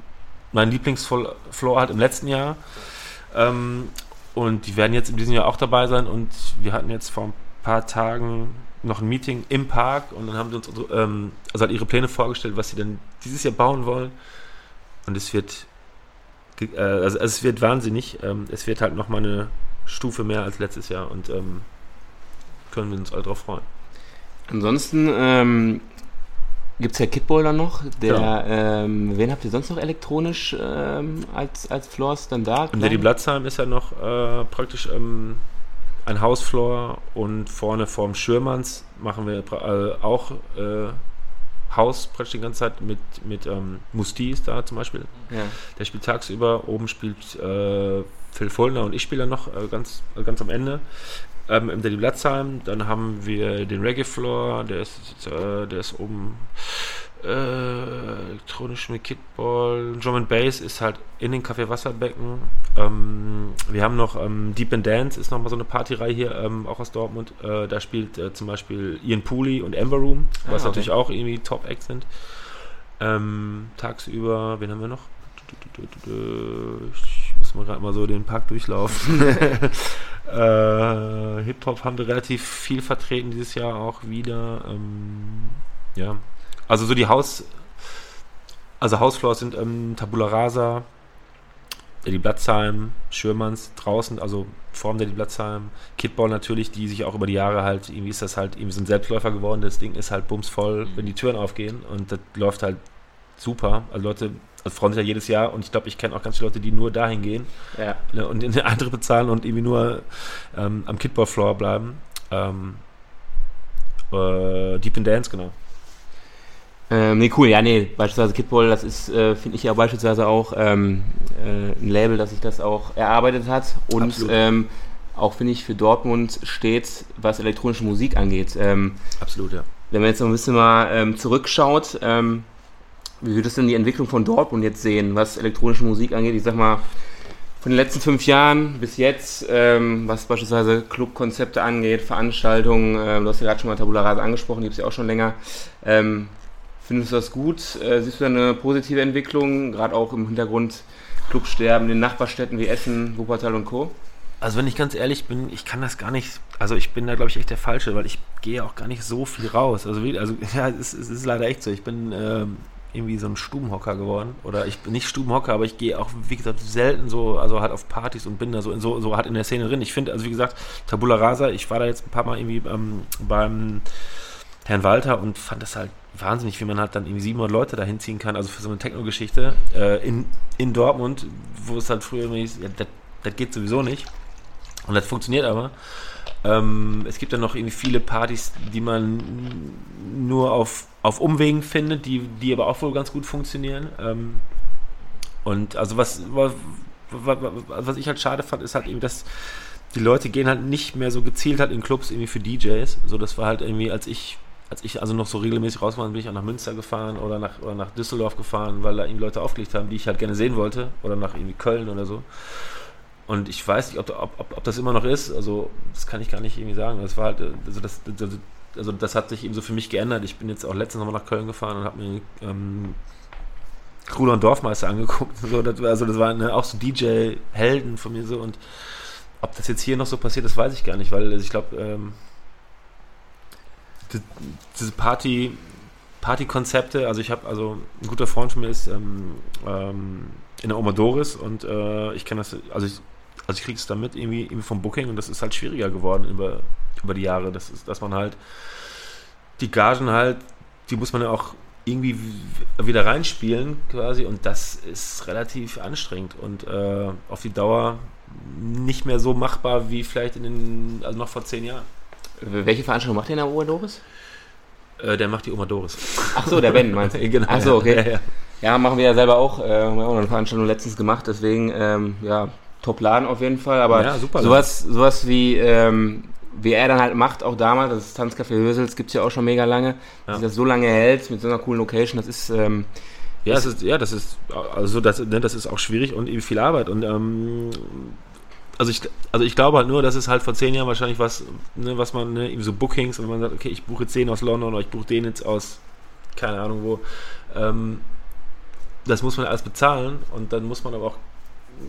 mein Lieblingsfloor halt im letzten Jahr. Ähm, und die werden jetzt in diesem Jahr auch dabei sein und wir hatten jetzt vor ein paar Tagen noch ein Meeting im Park und dann haben sie uns ähm, also halt ihre Pläne vorgestellt, was sie denn dieses Jahr bauen wollen. Und es wird äh, also, es wird wahnsinnig. Ähm, es wird halt nochmal eine Stufe mehr als letztes Jahr und ähm, können wir uns alle drauf freuen. Ansonsten ähm, gibt es ja Kitballer noch. Der, ja. ähm, wen habt ihr sonst noch elektronisch ähm, als, als Floors dann da? Und Lady Blatzheim ist ja noch äh, praktisch ähm, ein Hausfloor und vorne vorm Schürmanns machen wir äh, auch äh, Haus praktisch die ganze Zeit mit, mit ähm, Musti ist da zum Beispiel. Ja. Der spielt tagsüber, oben spielt äh, Phil Fullner und ich spiele dann noch äh, ganz, ganz am Ende. Ähm, Im Daddy Blatzheim, dann haben wir den Reggae Floor, der ist, äh, der ist oben äh, elektronisch mit Kickball. Drum and Bass ist halt in den Kaffeewasserbecken. Ähm, wir haben noch ähm, Deep and Dance, ist nochmal so eine Partyreihe hier, ähm, auch aus Dortmund. Äh, da spielt äh, zum Beispiel Ian Pooley und Amber Room, ah, was okay. natürlich auch irgendwie Top-Acts sind. Ähm, tagsüber, wen haben wir noch? Ich muss mal gerade mal so den Park durchlaufen. äh, Hip-Hop haben wir relativ viel vertreten dieses Jahr auch wieder. Ähm, ja, also so die Haus, also Hausfloors sind ähm, Tabula Rasa, die Blatzheim, Schürmanns draußen, also Form der die Blatzheim, Kidball natürlich, die sich auch über die Jahre halt, irgendwie ist das halt irgendwie so ein Selbstläufer geworden, das Ding ist halt bumsvoll, mhm. wenn die Türen aufgehen und das läuft halt super. Also Leute also freuen sich ja jedes Jahr und ich glaube, ich kenne auch ganz viele Leute, die nur dahin gehen ja. ne, und in andere bezahlen und irgendwie nur ähm, am Kidball-Floor bleiben. Ähm, äh, Deep in Dance, genau. Ähm, nee, cool, ja, nee, beispielsweise Kidball, das ist, äh, finde ich ja beispielsweise auch ähm, äh, ein Label, das sich das auch erarbeitet hat und ähm, auch, finde ich, für Dortmund steht, was elektronische Musik angeht. Ähm, Absolut, ja. Wenn man jetzt noch ein bisschen mal ähm, zurückschaut, ähm, wie würdest du denn die Entwicklung von Dortmund jetzt sehen, was elektronische Musik angeht? Ich sag mal, von den letzten fünf Jahren bis jetzt, ähm, was beispielsweise Clubkonzepte angeht, Veranstaltungen, ähm, du hast ja gerade schon mal Tabula Rasa angesprochen, die gibt es ja auch schon länger. Ähm, Findest du das gut? Äh, siehst du da eine positive Entwicklung, gerade auch im Hintergrund Clubsterben in den Nachbarstädten wie Essen, Wuppertal und Co.? Also wenn ich ganz ehrlich bin, ich kann das gar nicht, also ich bin da glaube ich echt der Falsche, weil ich gehe auch gar nicht so viel raus. Also, also ja, es, es ist leider echt so. Ich bin ähm, irgendwie so ein Stubenhocker geworden. Oder ich bin nicht Stubenhocker, aber ich gehe auch, wie gesagt, selten so, also halt auf Partys und bin da so, so, so halt in der Szene drin. Ich finde, also wie gesagt, Tabula Rasa, ich war da jetzt ein paar Mal irgendwie ähm, beim Herrn Walter und fand das halt wahnsinnig, wie man halt dann irgendwie 700 Leute da hinziehen kann, also für so eine Techno-Geschichte äh, in, in Dortmund, wo es halt früher hieß, ja, das geht sowieso nicht. Und das funktioniert aber. Ähm, es gibt dann noch irgendwie viele Partys, die man nur auf, auf Umwegen findet, die, die aber auch wohl ganz gut funktionieren. Ähm, und also was, was, was ich halt schade fand, ist halt eben, dass die Leute gehen halt nicht mehr so gezielt halt in Clubs irgendwie für DJs. So, das war halt irgendwie, als ich, als ich also noch so regelmäßig raus war, bin ich auch nach Münster gefahren oder nach, oder nach Düsseldorf gefahren, weil da irgendwie Leute aufgelegt haben, die ich halt gerne sehen wollte. Oder nach irgendwie Köln oder so. Und ich weiß nicht, ob, ob, ob, das immer noch ist. Also, das kann ich gar nicht irgendwie sagen. Das war halt, also das, also das hat sich eben so für mich geändert. Ich bin jetzt auch letztens nochmal nach Köln gefahren und habe mir ähm, Kruder und Dorfmeister angeguckt. So, das, also das waren ne, auch so DJ-Helden von mir so und ob das jetzt hier noch so passiert, das weiß ich gar nicht, weil also ich glaube, ähm, die, diese Party, Partykonzepte, also ich habe, also ein guter Freund von mir ist ähm, ähm, in der Oma Doris und äh, ich kenne das, also ich, also ich kriege es damit irgendwie, irgendwie vom Booking und das ist halt schwieriger geworden über, über die Jahre, das ist, dass man halt die Gagen halt, die muss man ja auch irgendwie wieder reinspielen quasi und das ist relativ anstrengend und äh, auf die Dauer nicht mehr so machbar wie vielleicht in den, also noch vor zehn Jahren. Welche Veranstaltung macht ihr in der Oma Doris? Äh, der macht die Oma Doris. Ach so, der Ben meinst du? genau. Ach so, okay. Ja, ja. Ja, machen wir ja selber auch. Äh, haben wir auch eine Veranstaltung letztens gemacht, deswegen, ähm, ja, Top-Laden auf jeden Fall. Aber Ja, super. sowas, sowas wie, ähm, wie er dann halt macht, auch damals, das ist Tanzcafé Hösels, gibt es ja auch schon mega lange, Ja. dass das so lange hält, mit so einer coolen Location, das ist, ähm, Ja, das ist, ja, das ist, also das, ne, das ist auch schwierig und eben viel Arbeit. Und ähm, also ich, also ich glaube halt nur, dass es halt vor zehn Jahren wahrscheinlich was, ne, was man, ne, eben so Bookings, wenn man sagt, okay, ich buche jetzt den aus London oder ich buche den jetzt aus, keine Ahnung wo, ähm, das muss man alles bezahlen und dann muss man aber auch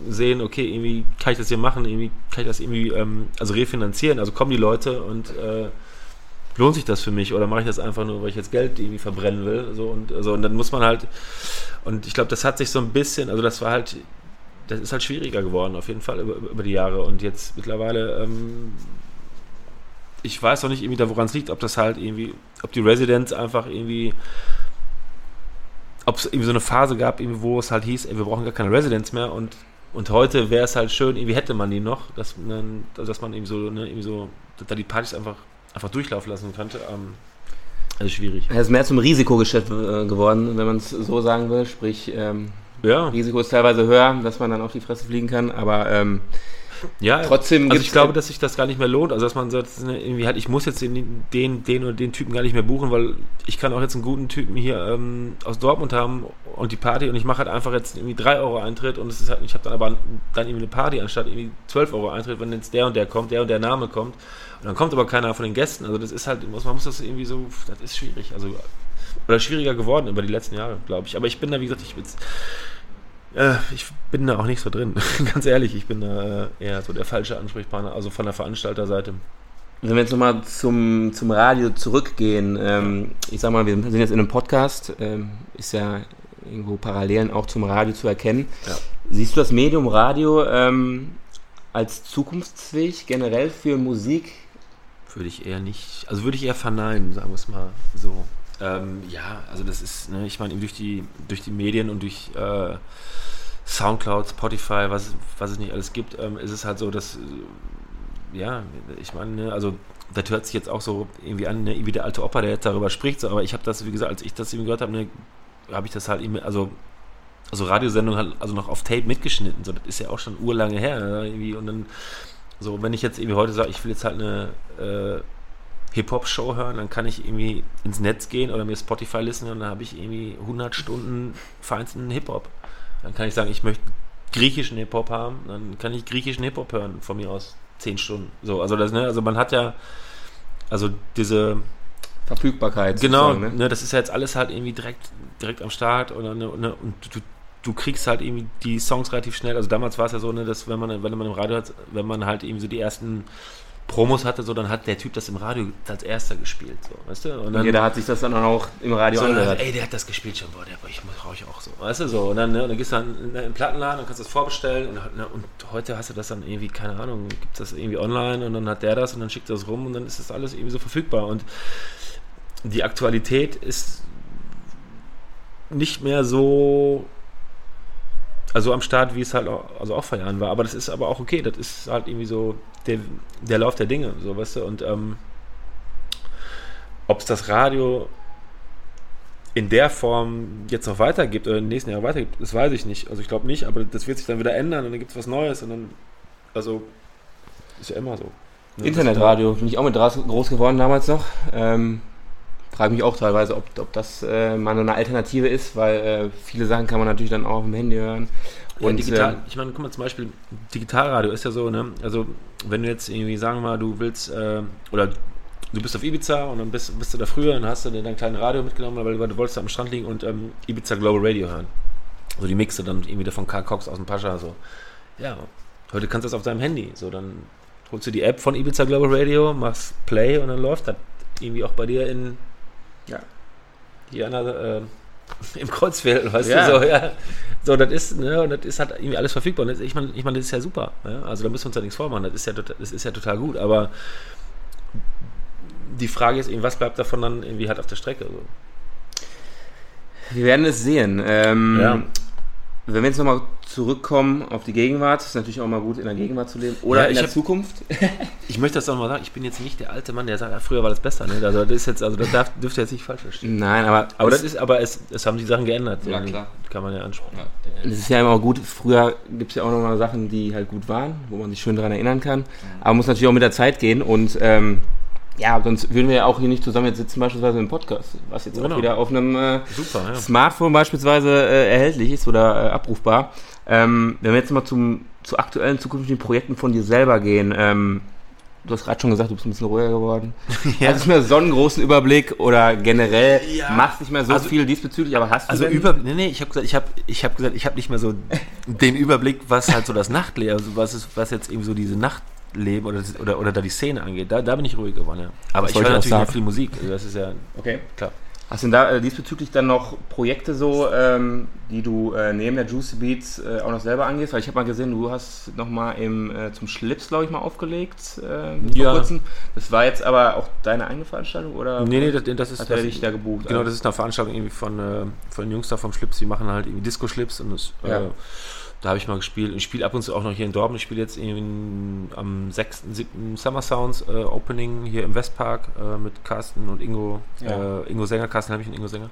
sehen, okay, irgendwie kann ich das hier machen, irgendwie kann ich das irgendwie, ähm, also refinanzieren, also kommen die Leute und äh, lohnt sich das für mich oder mache ich das einfach nur, weil ich jetzt Geld irgendwie verbrennen will, so und, also, und dann muss man halt, und ich glaube, das hat sich so ein bisschen, also das war halt, das ist halt schwieriger geworden, auf jeden Fall über, über die Jahre. Und jetzt mittlerweile, ähm, ich weiß auch nicht irgendwie, da woran es liegt, ob das halt irgendwie, ob die Residents einfach irgendwie, ob es irgendwie so eine Phase gab, wo es halt hieß, ey, wir brauchen gar keine Residents mehr und und heute wäre es halt schön, irgendwie hätte man die noch, dass, man- dass man eben so, ne, irgendwie so, da die Partys einfach, einfach durchlaufen lassen könnte. Ähm, also schwierig. es ist mehr zum Risikogeschäft äh, geworden, wenn man es so sagen will. Sprich, ähm, Ja, Risiko ist teilweise höher, dass man dann auf die Fresse fliegen kann, aber ähm, ja trotzdem Also ich glaube, dass sich das gar nicht mehr lohnt. Also dass man sagt, irgendwie halt, ich muss jetzt den, den, den oder den Typen gar nicht mehr buchen, weil ich kann auch jetzt einen guten Typen hier ähm, aus Dortmund haben und die Party und ich mache halt einfach jetzt irgendwie 3 Euro Eintritt und es ist halt, ich habe dann aber dann irgendwie eine Party anstatt irgendwie 12 Euro Eintritt, wenn jetzt der und der kommt, der und der Name kommt. Und dann kommt aber keiner von den Gästen. Also das ist halt, man muss das irgendwie so, das ist schwierig. Also oder schwieriger geworden über die letzten Jahre, glaube ich. Aber ich bin da, wie gesagt, ich bin äh, ich bin da auch nicht so drin. Ganz ehrlich, ich bin da äh, eher so der falsche Ansprechpartner, also von der Veranstalterseite. Wenn wir jetzt nochmal zum, zum Radio zurückgehen, ähm, ich sag mal, wir sind jetzt in einem Podcast, ähm, ist ja irgendwo Parallelen auch zum Radio zu erkennen. Ja. Siehst du das Medium Radio ähm, als zukunftsfähig generell für Musik? Würde ich eher nicht, also würde ich eher verneinen, sagen wir es mal so. Ähm, ja, also das ist, ne, ich meine, durch die, durch die Medien und durch äh, Soundcloud, Spotify, was, was es nicht alles gibt, ähm, ist es halt so, dass, äh, ja, ich meine, ne, also das hört sich jetzt auch so irgendwie an, ne, wie der alte Opa, der jetzt darüber spricht, so, aber ich habe das, wie gesagt, als ich das eben gehört habe, ne, habe ich das halt eben, also also Radiosendung halt also noch auf Tape mitgeschnitten, so das ist ja auch schon urlange her, ne, irgendwie und dann so, wenn ich jetzt irgendwie heute sage, ich will jetzt halt eine äh, Hip-Hop-Show hören, dann kann ich irgendwie ins Netz gehen oder mir Spotify listen und dann habe ich irgendwie 100 Stunden feinsten Hip-Hop. Dann kann ich sagen, ich möchte griechischen Hip-Hop haben, dann kann ich griechischen Hip-Hop hören, von mir aus 10 Stunden. So, also das, ne, also man hat ja, also diese, Verfügbarkeit. Genau, sozusagen, ne? das ist ja jetzt alles halt irgendwie direkt, direkt am Start oder, ne, ne, und du, du kriegst halt irgendwie die Songs relativ schnell. Also damals war es ja so, ne, dass wenn man, wenn man im Radio hat, wenn man halt eben so die ersten Promos hatte, so, dann hat der Typ das im Radio als erster gespielt, so, weißt du? Und Und jeder hat sich das dann auch im Radio so, angehört. ey, der hat das gespielt schon, boah, der, ich brauche ich auch so, weißt du, so. Und dann, ne, und dann gehst du dann in den Plattenladen und kannst das vorbestellen und, ne, und heute hast du das dann irgendwie, keine Ahnung, gibt das irgendwie online und dann hat der das und dann schickt er das rum und dann ist das alles irgendwie so verfügbar und die Aktualität ist nicht mehr so also am Start, wie es halt auch, also auch vor Jahren war. Aber das ist aber auch okay. Das ist halt irgendwie so der, der Lauf der Dinge, so weißt du. Und ähm, ob es das Radio in der Form jetzt noch weitergibt oder in den nächsten Jahren weitergibt, das weiß ich nicht. Also ich glaube nicht, aber das wird sich dann wieder ändern und dann gibt es was Neues und dann, also ist ja immer so. Ne? Internetradio, bin ich auch mit groß geworden damals noch. Ähm, frage mich auch teilweise, ob, ob das äh, mal eine Alternative ist, weil äh, viele Sachen kann man natürlich dann auch auf dem Handy hören. Und ja, digital, äh, ich meine, guck mal zum Beispiel, Digitalradio ist ja so, ne? Also wenn du jetzt irgendwie sagen wir mal, du willst äh, oder du bist auf Ibiza und dann bist, bist du da früher und hast du dein kleines Radio mitgenommen, weil du wolltest am Strand liegen und ähm, Ibiza Global Radio hören. Also die Mixe dann irgendwie von Karl Cox aus dem Pascha so. Ja, heute kannst du das auf deinem Handy. So, dann holst du die App von Ibiza Global Radio, machst Play und dann läuft das irgendwie auch bei dir in. Hier an der, äh, im Kreuzfeld, weißt ja. du, so, ja. So, das ist, ne, und das ist halt irgendwie alles verfügbar. Und das, ich meine, ich mein, das ist ja super. Ja? Also da müssen wir uns ja nichts vormachen. Das ist ja, das ist ja total gut. Aber die Frage ist eben, was bleibt davon dann irgendwie halt auf der Strecke? So. Wir werden es sehen. Ähm, ja. Wenn wir jetzt nochmal zurückkommen auf die Gegenwart, ist natürlich auch mal gut, in der Gegenwart zu leben oder ja, in der hab, Zukunft. ich möchte das auch mal sagen, ich bin jetzt nicht der alte Mann, der sagt, ja, früher war das besser. Ne? Also das ist jetzt, also das darf, dürfte jetzt nicht falsch verstehen. Nein, aber. Aber das ist, aber es, es haben die Sachen geändert. Ja, klar. Kann man ja ansprechen. Es ist ja immer gut, früher gibt es ja auch noch mal Sachen, die halt gut waren, wo man sich schön daran erinnern kann. Aber muss natürlich auch mit der Zeit gehen und ähm, ja, sonst würden wir ja auch hier nicht zusammen jetzt sitzen, beispielsweise im Podcast, was jetzt genau. auch wieder auf einem äh, Super, ja. Smartphone beispielsweise äh, erhältlich ist oder äh, abrufbar. Ähm, wenn wir jetzt mal zum, zu aktuellen zukünftigen Projekten von dir selber gehen, ähm, du hast gerade schon gesagt, du bist ein bisschen ruhiger geworden. ja. Hast du mehr so einen großen Überblick oder generell ja. machst nicht mehr so also, viel diesbezüglich, aber hast du Also über, nee, nee, ich habe gesagt, ich habe ich hab gesagt, ich habe nicht mehr so den Überblick, was halt so das Nachtleben, also was ist, was jetzt eben so diese Nacht Leben oder, oder, oder da die Szene angeht, da, da bin ich ruhig geworden, ja. Aber das ich höre natürlich auch viel Musik, also das ist ja okay. klar. Hast du denn da äh, diesbezüglich dann noch Projekte so, ähm, die du äh, neben der Juicy Beats äh, auch noch selber angehst? Weil ich habe mal gesehen, du hast noch mal im, äh, zum Schlips, glaube ich, mal aufgelegt äh, ja. kurzem. Das war jetzt aber auch deine eigene Veranstaltung oder? Nee, nee, das, das ist. Hat er dich da gebucht? Genau, das ist eine Veranstaltung irgendwie von, äh, von den Jungs da vom Schlips, die machen halt irgendwie Disco-Schlips und das. Ja da habe ich mal gespielt. Ich spiele ab und zu auch noch hier in Dortmund. Ich spiele jetzt in, am 6., 7. Summer Sounds äh, Opening hier im Westpark äh, mit Carsten und Ingo, ja. äh, Ingo Sänger, Carsten Helmich und Ingo Sänger.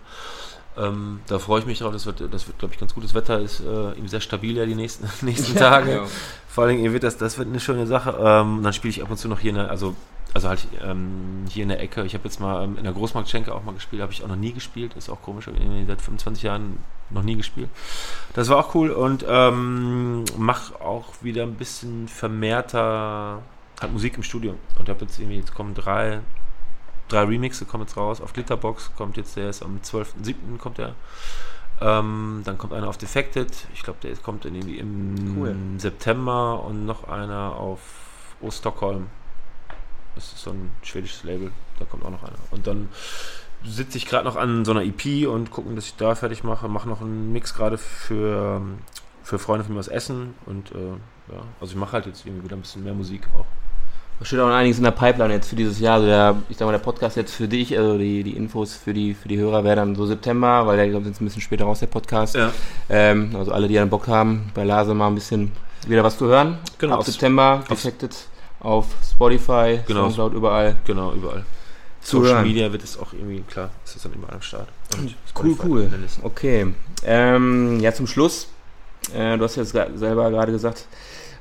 Ähm, da freue ich mich drauf. Das wird, das wird glaube ich, ganz gut. Das Wetter ist äh, sehr stabil ja die nächsten, nächsten Tage. Ja. Vor allen Dingen wird das, das wird eine schöne Sache. Ähm, dann spiele ich ab und zu noch hier, eine, also also halt ähm, hier in der Ecke. Ich habe jetzt mal ähm, in der Großmarktschenke auch mal gespielt, habe ich auch noch nie gespielt. Ist auch komisch, habe ich seit 25 Jahren noch nie gespielt. Das war auch cool und ähm, mache auch wieder ein bisschen vermehrter halt Musik im Studio. Und habe jetzt irgendwie, jetzt kommen drei, drei Remixe kommen jetzt raus. Auf Glitterbox kommt jetzt der ist am 12.07. kommt der. Ähm, dann kommt einer auf Defected. Ich glaube, der kommt dann irgendwie im cool. September und noch einer auf O Stockholm. Das ist so ein schwedisches Label. Da kommt auch noch einer. Und dann sitze ich gerade noch an so einer EP und gucken, dass ich da fertig mache. Mache noch einen Mix gerade für, für Freunde von mir aus Essen. Und äh, ja, also ich mache halt jetzt irgendwie wieder ein bisschen mehr Musik auch. Da steht auch noch einiges in der Pipeline jetzt für dieses Jahr. Also der, ich sag mal, der Podcast jetzt für dich, also die, die Infos für die, für die Hörer wäre dann so September, weil der kommt jetzt ein bisschen später raus, der Podcast. Ja. Ähm, also alle, die dann Bock haben, bei Lase mal ein bisschen wieder was zu hören. Genau. Ab September, Defected auf Spotify, genau. Soundcloud, überall. Genau, überall. Social hören. Media wird es auch irgendwie, klar, ist das dann überall am Start. Und cool, cool. Okay. Ähm, ja, zum Schluss, äh, du hast jetzt selber gerade gesagt,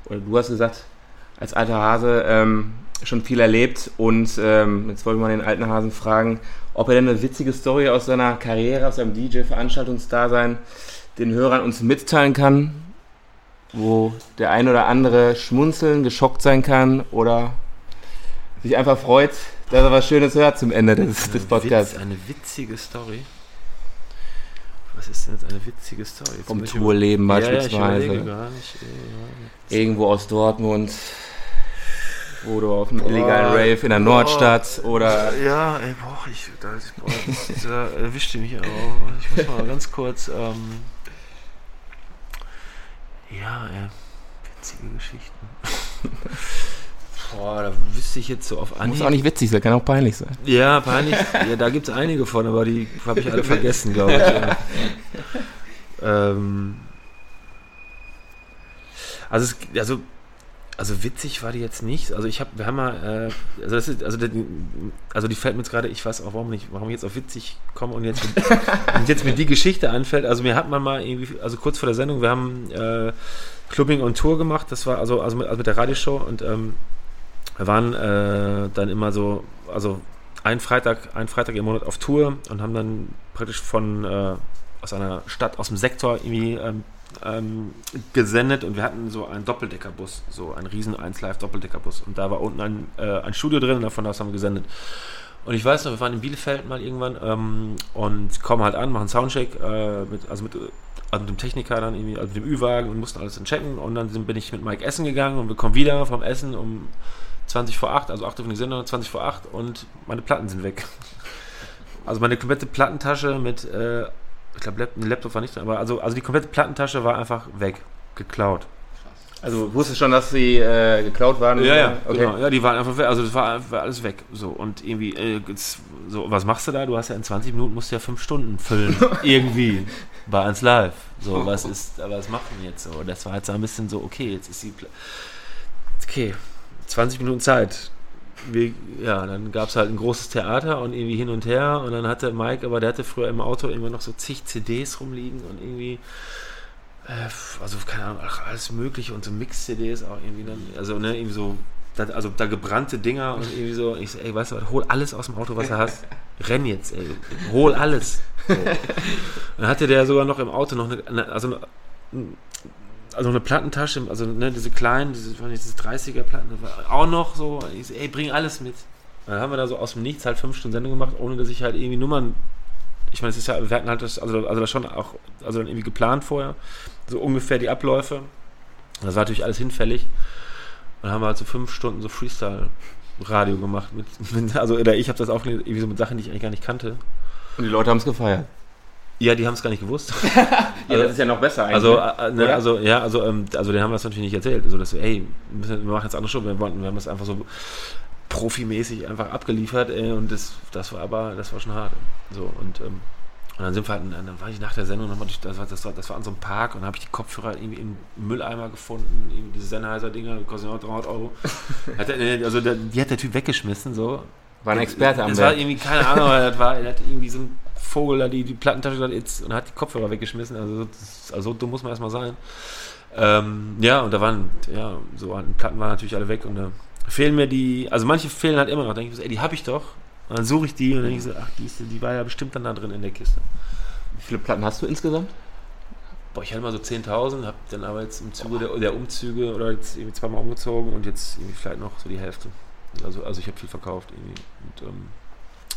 oder du hast gesagt, als alter Hase ähm, schon viel erlebt und ähm, jetzt wollte ich mal den alten Hasen fragen, ob er denn eine witzige Story aus seiner Karriere, aus seinem DJ-Veranstaltungsdasein den Hörern uns mitteilen kann, wo der ein oder andere schmunzeln, geschockt sein kann oder sich einfach freut, dass er was Schönes hört zum Ende des, des Podcasts. Witz, eine witzige Story. Was ist denn jetzt eine witzige Story? Jetzt Vom Tourleben beispielsweise. Ja, ja, Irgendwo aus Dortmund. Oder auf einem illegalen Rave in der Nordstadt oder. Ja, ey, boah, ich, da, boah, das, da erwischte mich auch. Ich muss mal ganz kurz. Ähm, ja, ey, witzige Geschichten. Boah, da wüsste ich jetzt so auf Anhieb. Muss auch nicht witzig sein, kann auch peinlich sein. Ja, peinlich. ja, da gibt es einige von, aber die habe ich alle vergessen, glaube ich. Ja. ähm, Also, es, also, also witzig war die jetzt nicht. Also ich habe, wir haben mal, äh, also, das ist, also, die, also die fällt mir jetzt gerade, ich weiß auch warum nicht, warum ich jetzt auf witzig komme und jetzt, und jetzt mir die Geschichte anfällt. Also mir hat man mal irgendwie, also kurz vor der Sendung, wir haben äh, Clubbing on Tour gemacht. Das war also, also, mit, also mit der Radioshow und ähm, wir waren äh, dann immer so, also ein Freitag, ein Freitag im Monat auf Tour und haben dann praktisch von äh, aus einer Stadt, aus dem Sektor irgendwie ähm, ähm, gesendet und wir hatten so einen Doppeldeckerbus, so einen riesen 1 Live Doppeldeckerbus und da war unten ein, äh, ein Studio drin und davon aus haben wir gesendet. Und ich weiß noch, wir waren in Bielefeld mal irgendwann ähm, und kommen halt an, machen Soundcheck, äh, mit, also mit, also mit dem Techniker dann irgendwie, also mit dem Ü-Wagen und mussten alles dann checken und dann sind, bin ich mit Mike essen gegangen und wir kommen wieder vom Essen um 20 vor 8, also 8 Uhr von die Sendung, 20 vor 8 und meine Platten sind weg. Also meine komplette Plattentasche mit, äh, ich glaube, ein Laptop war nicht drin, aber also, also die komplette Plattentasche war einfach weg, geklaut. Also wusstest schon, dass sie äh, geklaut waren? Ja, ja, okay. genau. Ja, die waren einfach weg. Also das war, war alles weg. So und irgendwie, äh, so, was machst du da? Du hast ja in 20 Minuten musst du ja fünf Stunden füllen. irgendwie. Bei 1 Live. So, was ist, aber was machen wir jetzt so? Das war jetzt so ein bisschen so, okay, jetzt ist die. Pla okay, 20 Minuten Zeit. Wir, ja, dann gab es halt ein großes Theater und irgendwie hin und her und dann hatte Mike, aber der hatte früher im Auto immer noch so zig CDs rumliegen und irgendwie, äh, also keine Ahnung, ach, alles mögliche und so Mix-CDs auch irgendwie dann, also ne, irgendwie so, das, also da gebrannte Dinger und irgendwie so, ich so, ey, weißt du was, hol alles aus dem Auto, was du hast, renn jetzt, ey, hol alles. So. Dann hatte der sogar noch im Auto noch eine, also also eine Plattentasche, also ne, diese kleinen, diese, diese 30er Platten, auch noch so, ich ey, bring alles mit. Dann haben wir da so aus dem Nichts halt fünf Stunden Sendung gemacht, ohne dass ich halt irgendwie Nummern, ich meine, es ist ja, wir hatten halt das, also, also das schon auch, also dann irgendwie geplant vorher, so ungefähr die Abläufe. Das war natürlich alles hinfällig. Und dann haben wir halt so fünf Stunden so Freestyle-Radio gemacht. Mit, mit, also, oder ich habe das auch irgendwie so mit Sachen, die ich eigentlich gar nicht kannte. Und die Leute haben es gefeiert. Ja, die haben es gar nicht gewusst. ja, also, das ist ja noch besser eigentlich. Also, äh, ne, also ja, also, ähm, also den haben wir das natürlich nicht erzählt. Also, dass wir, hey, wir machen jetzt andere Show, wir, wollten, wir haben das einfach so profimäßig einfach abgeliefert ey, und das, das war aber, das war schon hart. So, und, ähm, und dann sind wir halt, dann war ich nach der Sendung nochmal durch, das war, das war, das war an so einem Park und dann habe ich die Kopfhörer irgendwie im Mülleimer gefunden, irgendwie diese Sennheiser-Dinger, die kosten auch 300 Euro. hat der, also der, die hat der Typ weggeschmissen, so. War ein Experte am Das war irgendwie, keine Ahnung, das war, er hat irgendwie so ein Vogel da die, die Plattentasche und hat die Kopfhörer weggeschmissen. Also, das, also so dumm muss man erstmal sein. Ähm, ja, und da waren, ja, so Platten waren natürlich alle weg und da fehlen mir die, also manche fehlen halt immer noch. Da denke ich so, ey, die habe ich doch. Und dann suche ich die und dann denke ich so, ach, die, ist, die war ja bestimmt dann da drin in der Kiste. Wie viele Platten hast du insgesamt? Boah, ich hatte mal so 10.000, habe dann aber jetzt im Zuge der, der, Umzüge oder jetzt irgendwie zweimal umgezogen und jetzt irgendwie vielleicht noch so die Hälfte. Also, also ich habe viel verkauft irgendwie und ähm,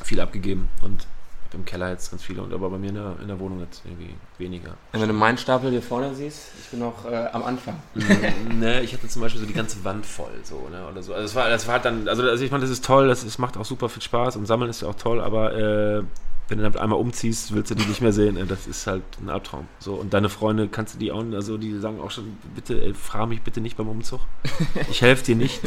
viel abgegeben und im Keller jetzt ganz viele und aber bei mir in der, in der Wohnung jetzt irgendwie weniger. Wenn du meinen Stapel hier vorne siehst, ich bin noch äh, am Anfang. ne, ich hatte zum Beispiel so die ganze Wand voll, so, ne, oder so. Also das war, das war halt dann, also, also ich meine, das ist toll, das, das macht auch super viel Spaß und Sammeln ist ja auch toll, aber äh, wenn du damit einmal umziehst, willst du die nicht mehr sehen. Ey, das ist halt ein Albtraum. So, und deine Freunde kannst du die auch, also die sagen auch schon, bitte, ey, frag mich bitte nicht beim Umzug. Ich helfe dir nicht.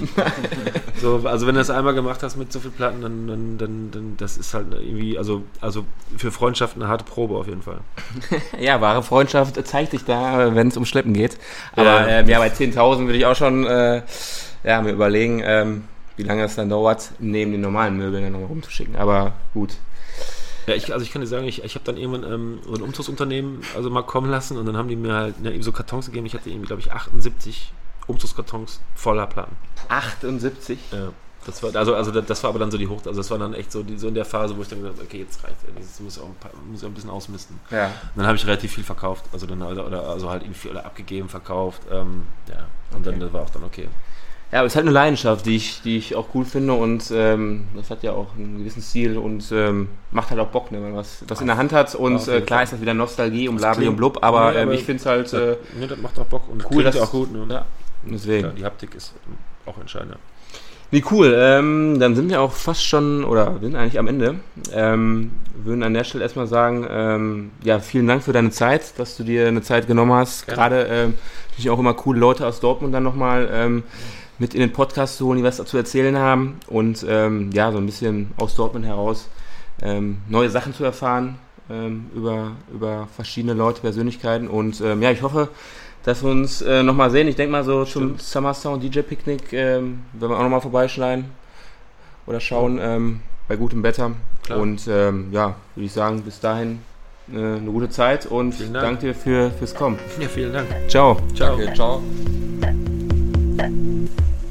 so, also wenn du das einmal gemacht hast mit so viel Platten, dann, dann, dann, dann das ist halt irgendwie, also, also für Freundschaft eine harte Probe auf jeden Fall. ja, wahre Freundschaft zeigt sich da, wenn es um Schleppen geht. Aber ja, ähm, ja bei 10.000 würde ich auch schon äh, ja, mir überlegen, ähm, wie lange es dann dauert, neben den normalen Möbeln dann nochmal rumzuschicken. Aber gut, ja, ich, also ich kann dir sagen, ich, ich habe dann irgendwann ähm, so ein Umzugsunternehmen also mal kommen lassen und dann haben die mir halt ne, so Kartons gegeben. Ich hatte irgendwie, glaube ich, 78 Umzugskartons voller Platten. 78? Ja. Das war, also, also das war aber dann so die Hoch, also das war dann echt so, die, so in der Phase, wo ich dann gesagt habe, okay, jetzt reicht es, muss auch ein, paar, muss auch ein bisschen ausmisten. Ja. Und dann habe ich relativ viel verkauft, also dann oder, oder also halt irgendwie oder abgegeben, verkauft, ähm, ja, und okay. dann das war auch dann okay. Ja, aber es ist halt eine Leidenschaft, die ich, die ich auch cool finde und ähm, das hat ja auch einen gewissen Stil und ähm, macht halt auch Bock, ne, wenn man was, was in der Hand hat und äh, klar ist das wieder Nostalgie und Blabli und Blub, aber, ähm, ich finde es halt äh, ne, das macht auch Bock und cool, das auch gut. Ne? Ja, deswegen. Ja, die Haptik ist auch entscheidend. Wie cool, ähm, dann sind wir auch fast schon, oder sind eigentlich am Ende. Ähm, würden an der Stelle erstmal sagen, ähm, ja, vielen Dank für deine Zeit, dass du dir eine Zeit genommen hast. Gerade ähm, natürlich auch immer coole Leute aus Dortmund dann nochmal ähm, mit in den Podcast zu holen, die was dazu erzählen haben und ähm, ja, so ein bisschen aus Dortmund heraus ähm, neue Sachen zu erfahren ähm, über, über verschiedene Leute, Persönlichkeiten und ähm, ja, ich hoffe, dass wir uns äh, nochmal sehen. Ich denke mal so zum Summer Sound DJ Picknick, ähm, wenn wir auch nochmal vorbeischneiden oder schauen ähm, bei gutem Wetter. Klar. Und ähm, ja, würde ich sagen, bis dahin äh, eine gute Zeit und Vielen Dank. danke dir für, fürs Kommen. Ja, vielen Dank. Ciao. Ciao. Danke, ciao. 等。